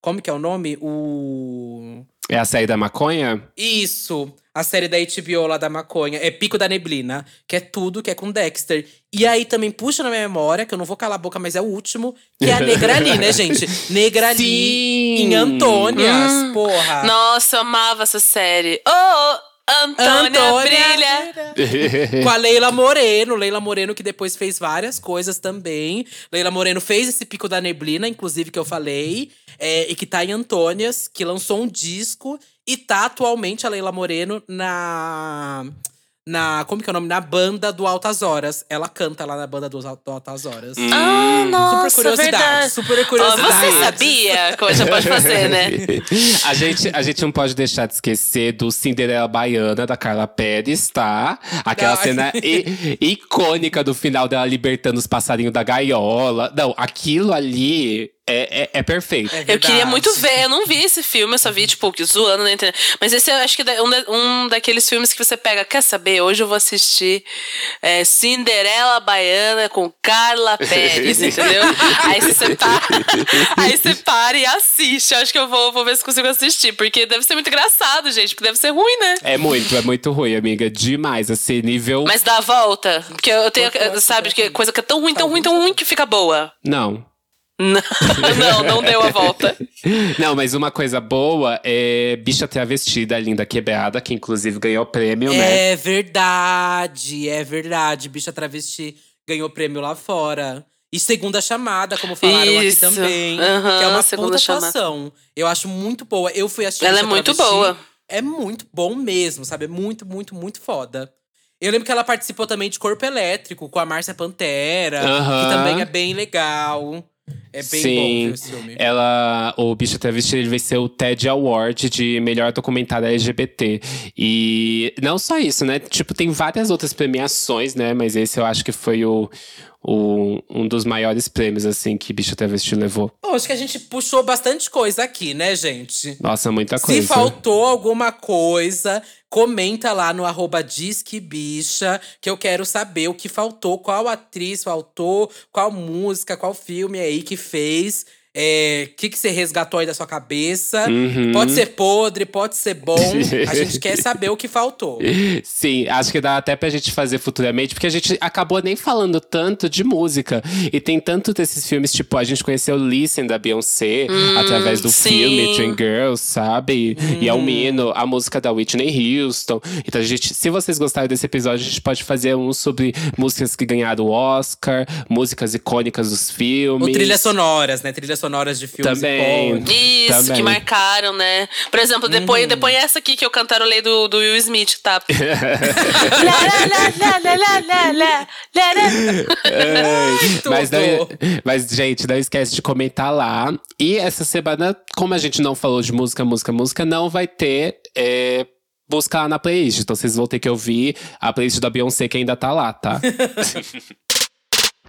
Como que é o nome? O. É a série da maconha? Isso, a série da HBO lá da maconha. É Pico da Neblina, que é tudo, que é com Dexter. E aí também puxa na minha memória, que eu não vou calar a boca, mas é o último, que é a Negra Ali, né, gente? Negra Ali em Antônias, Hum. porra. Nossa, eu amava essa série. Oh, Antônia, brilha. Com a Leila Moreno. Leila Moreno, que depois fez várias coisas também. Leila Moreno fez esse Pico da Neblina, inclusive, que eu falei. É, e que tá em Antônias, que lançou um disco. E tá atualmente a Leila Moreno na. Na. Como que é o nome? Na banda do Altas Horas. Ela canta lá na banda do, do Altas Horas. Ah, nossa, super curiosidade. verdade. Super curiosidade. você sabia como já pode fazer, né? a, gente, a gente não pode deixar de esquecer do Cinderela Baiana, da Carla Pérez, tá? Aquela Não, cena i- icônica do final dela libertando os passarinhos da gaiola. Não, aquilo ali é, é, é perfeito. É Eu queria muito ver, eu não vi esse filme, eu só vi, tipo, que zoando na internet. Mas esse eu acho que é um, um daqueles filmes que você pega, quer saber? Hoje eu vou assistir é, Cinderela Baiana com Carla Pérez, entendeu? aí você tá. Aí você para e assiste. Eu acho que eu vou, vou ver se consigo assistir, porque deve ser muito engraçado, gente, porque deve ser ruim, né? É muito, é muito ruim, amiga. Demais, assim, nível. Mas dá a volta. Porque eu tenho, sabe, que coisa que é tão ruim, tão ruim, tão ruim que fica boa. Não. Não, não deu a volta. Não, mas uma coisa boa é Bicha Travestida, Linda Quebrada, que inclusive ganhou prêmio, né? É verdade, é verdade. Bicha Travesti ganhou prêmio lá fora. E segunda chamada, como falaram Isso. aqui também. Aham, que é uma segunda puta chamada. atuação. Eu acho muito boa. Eu fui assistir Ela é Bicha muito Travesti. boa. É muito bom mesmo, sabe? É muito, muito, muito foda. Eu lembro que ela participou também de Corpo Elétrico com a Márcia Pantera, Aham. que também é bem legal. É bem Sim. bom esse filme. Ela, o Bicho Travesti, ele venceu o TED Award de melhor documentário LGBT. E não só isso, né? Tipo, tem várias outras premiações, né? Mas esse eu acho que foi o, o- um dos maiores prêmios, assim, que Bicho Travesti levou. Bom, acho que a gente puxou bastante coisa aqui, né, gente? Nossa, muita coisa. Se faltou alguma coisa, comenta lá no arroba Disque Bicha, que eu quero saber o que faltou, qual atriz faltou, qual música, qual filme aí que fez. O que, que você resgatou aí da sua cabeça? Uhum. Pode ser podre, pode ser bom. A gente quer saber o que faltou. Sim, acho que dá até pra gente fazer futuramente, porque a gente acabou nem falando tanto de música. E tem tanto desses filmes, tipo, a gente conheceu Listen da Beyoncé através do sim. filme Dream Girls, sabe? E é um hino, a música da Whitney Houston. Então, a gente, se vocês gostaram desse episódio, a gente pode fazer um sobre músicas que ganharam o Oscar, músicas icônicas dos filmes. Ou trilhas sonoras, né? Trilhas sonoras sonoras de filmes Também. Isso, Também. que marcaram, né? Por exemplo, uhum. depois, uhum. depois essa aqui que eu cantarolei do, do Will Smith, tá? mas, mas, gente, não esquece de comentar lá. E essa semana, como a gente não falou de música, música, música, não vai ter. É, buscar na playlist. Então vocês vão ter que ouvir a playlist da Beyoncé que ainda tá lá, tá?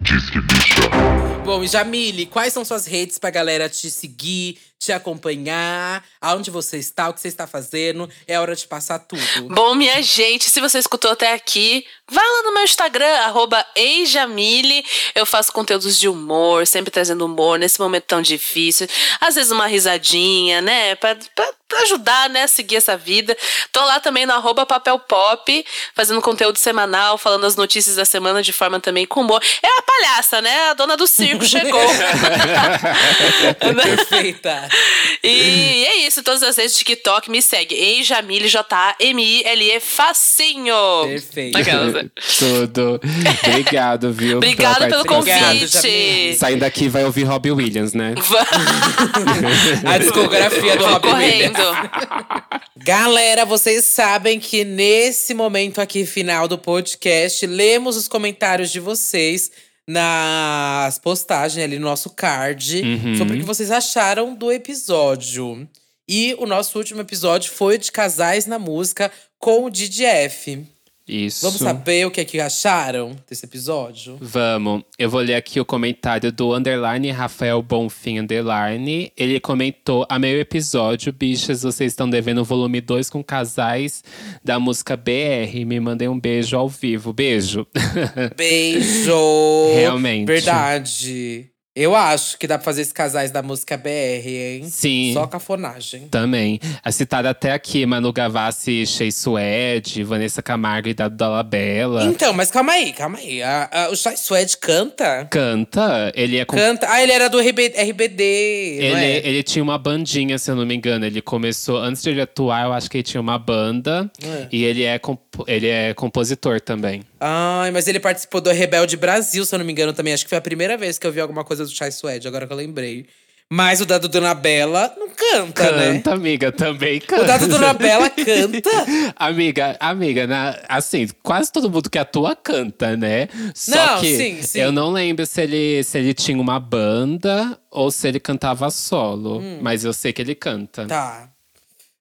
Diz que bicha. Bom, e Jamile, quais são suas redes pra galera te seguir, te acompanhar? Aonde você está, o que você está fazendo? É hora de passar tudo. Bom, minha gente, se você escutou até aqui, vai lá no meu Instagram, arroba eijamile. Eu faço conteúdos de humor, sempre trazendo humor nesse momento tão difícil. Às vezes uma risadinha, né? Pra, pra- pra ajudar, né? A seguir essa vida. Tô lá também no arroba papel pop, fazendo conteúdo semanal, falando as notícias da semana de forma também com humor. É a palhaça, né? A dona do circo chegou. Perfeita. E é isso, todas as redes TikTok me segue. Eijamile, J-A-M-I-L-E, facinho. Perfeito. Né? Tudo. Obrigado, viu? Pelo. Obrigado, Jamile. convite. Saindo daqui vai ouvir Robbie Williams, né? A discografia do Robin Williams. correndo. Galera, vocês sabem que nesse momento aqui final do podcast, lemos os comentários de vocês nas postagens ali no nosso card Uhum. sobre o que vocês acharam do episódio. E o nosso último episódio foi de casais na música com o DDF. Isso. Vamos saber o que é que acharam desse episódio? Vamos. Eu vou ler aqui o comentário do underline Rafael Bonfim underline. Ele comentou: a meio episódio, bichas, vocês estão devendo o volume 2 com casais da música BR. Me mandei um beijo ao vivo. Beijo. Beijo! Realmente. Verdade. Eu acho que dá pra fazer esses casais da música BR, hein? Sim. Só cafonagem. Também. A citada até aqui, Manu Gavassi, Shea Suede, Vanessa Camargo e Dado Dolabella. Então, mas calma aí, calma aí. A- a- o Chai Suede canta? Canta, ele é com Canta. Ah, ele era do RB, RBD, Ele, é? ele tinha uma bandinha, se eu não me engano. Ele começou, antes de ele atuar, eu acho que ele tinha uma banda. É. E ele é, ele é compositor também. Ai, mas ele participou do Rebelde Brasil, se eu não me engano, também. Acho que foi a primeira vez que eu vi alguma coisa do Chai Suede, agora que eu lembrei. Mas o da do Dona Bela não canta, né? Canta, amiga, também canta. O da do Dona Bela canta. Amiga, amiga, na- assim, quase todo mundo que atua canta, né? Só Não, que sim, sim. eu não lembro se ele, se ele tinha uma banda ou se ele cantava solo. Mas eu sei que ele canta. Hum. Tá.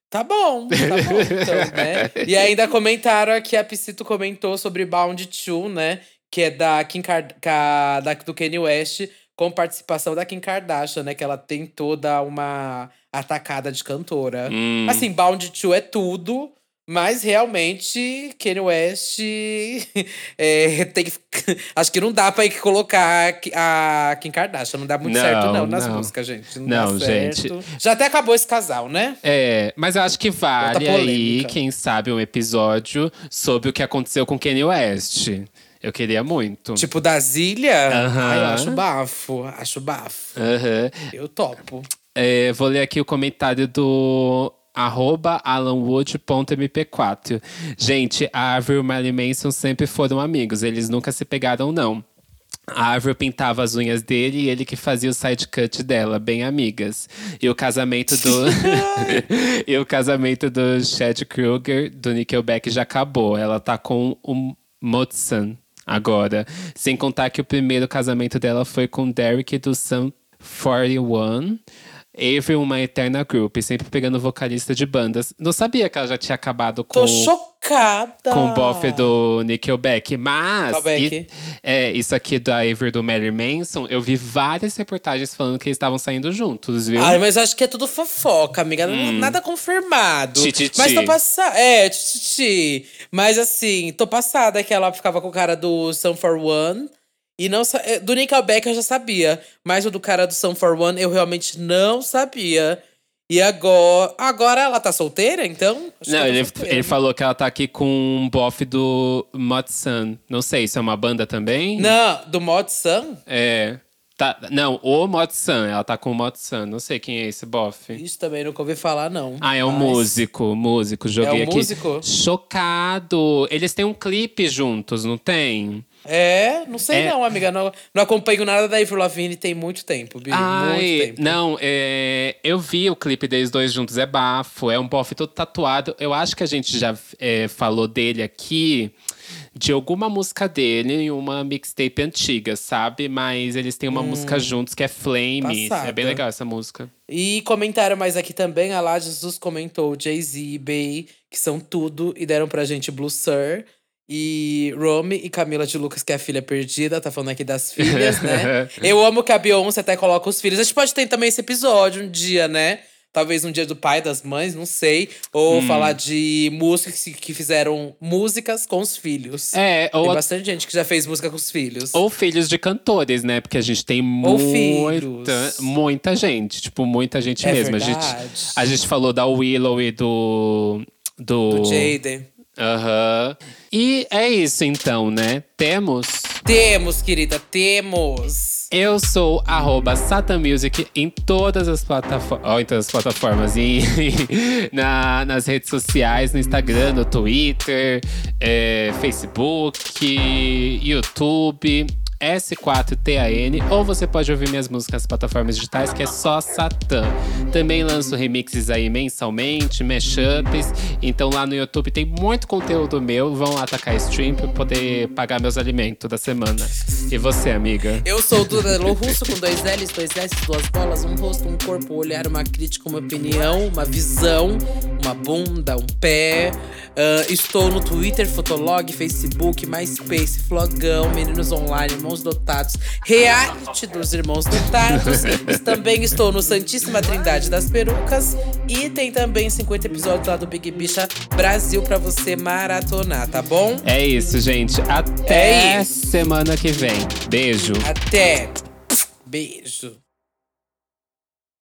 Tá bom, tá bom, então, né? E ainda comentaram aqui, a Piscito comentou sobre Bound 2, né? Que é da Kim Card ca- da, do Kanye West, com participação da Kim Kardashian, né? Que ela tentou dar uma atacada de cantora. Hum. Assim, Bound 2 é tudo, mas realmente Kanye West é, tem que. Acho que não dá pra ir colocar a Kim Kardashian. Não dá muito Não, certo, não, nas não. músicas, gente. Não, Não, dá gente. certo. Já até acabou esse casal, né? É, mas eu acho que vale aí, quem sabe, um episódio sobre o que aconteceu com Kanye West. Eu queria muito. Tipo da Zília? Aham. Ai, eu acho bafo. Acho bafo. Aham. Eu topo. É, vou ler aqui o comentário do arroba alanwood.mp4. Gente, a Avril e o Marilyn Manson sempre foram amigos. Eles nunca se pegaram, não. A Avril pintava as unhas dele e ele que fazia o side cut dela, bem amigas. E o casamento do. e o casamento do Chad Kruger, do Nickelback, já acabou. Ela tá com o Motsan agora. Sem contar que o primeiro casamento dela foi com Derek do Sun 41. Avery, uma eterna group, sempre pegando vocalista de bandas. Não sabia que ela já tinha acabado com Tô chocada. com o bofe do Nickelback. Mas, e- é, isso aqui da Avery do Mary Manson, eu vi várias reportagens falando que eles estavam saindo juntos, viu? Ai, mas acho que é tudo fofoca, amiga. Não- Nada confirmado. Hum. Tititi. Mas tô passada. É, tititi. Mas assim, tô passada que ela ficava com o cara do Sun for One. E não é, do Nickelback eu já sabia. Mas o do cara do Sun for One eu realmente não sabia. E agora. Agora ela tá solteira, então? Acho Não, tá ele, solteira. ele falou que ela tá aqui com um bofe do Motsan. Não sei se é uma banda também. Não, do Mod Sun? É. Tá, não, o Motsan. Ela tá com o Motsan. Não sei quem é esse bofe. Isso também nunca ouvi falar, não. Ah, é um Mas- músico, músico. Joguei É um aqui. músico? Chocado. Eles têm um clipe juntos, não tem? É, não sei É. não, amiga. Não, não acompanho nada da Avril Lavigne tem muito tempo, Bi. muito Ai, tempo. não, é, eu vi o clipe deles dois juntos, é bafo, é um bofe todo tatuado. Eu acho que a gente já é, falou dele aqui, de alguma música dele em uma mixtape antiga, sabe? Mas eles têm uma música juntos que é Flame. Hum. É bem legal essa música. E comentaram mais aqui também, a Lá Jesus comentou Jay-Z e Bey, que são tudo, e deram pra gente Blue Sir. E Romy e Camila de Lucas, que é a filha perdida, tá falando aqui das filhas, né? Eu amo que a Beyoncé até coloca os filhos. A gente pode ter também esse episódio um dia, né? Talvez um dia do pai, das mães, não sei. Ou Hum. falar de músicos que- fizeram músicas com os filhos. É, Tem ou, bastante gente que já fez música com os filhos. ou filhos de cantores, né? Porque a gente tem Ou muita, filhos. muita gente. Tipo, muita gente É mesmo. A verdade. gente, a gente falou da Willow e do. Do, Do Jaden. Aham. E é isso então, né? Temos. Temos, querida, temos. Eu sou arroba Music em todas as plataformas. em todas as plataformas. Em, na, nas redes sociais, no Instagram, no Twitter, é, Facebook, YouTube. S4TAN, ou você pode ouvir minhas músicas nas plataformas digitais, que é só Satã. Também lanço remixes aí mensalmente, mashups. Então lá no YouTube tem muito conteúdo meu. Vão lá atacar stream pra poder pagar meus alimentos da semana. E você, amiga? Eu sou o Duda Lo Russo com dois L's, dois S, duas bolas, um rosto, um corpo, um olhar, uma crítica, uma opinião, uma visão, uma bunda, um pé. Ah, estou no Twitter, Fotolog, Facebook, MySpace, Flogão, Meninos Online, Irmãos Dotados, Reality dos Irmãos Dotados. também estou no Santíssima Trindade das Perucas. E tem também 50 episódios lá do Big Bicha Brasil pra você maratonar, tá bom? É isso, gente. Até É isso. semana que vem. Beijo. Até! Beijo!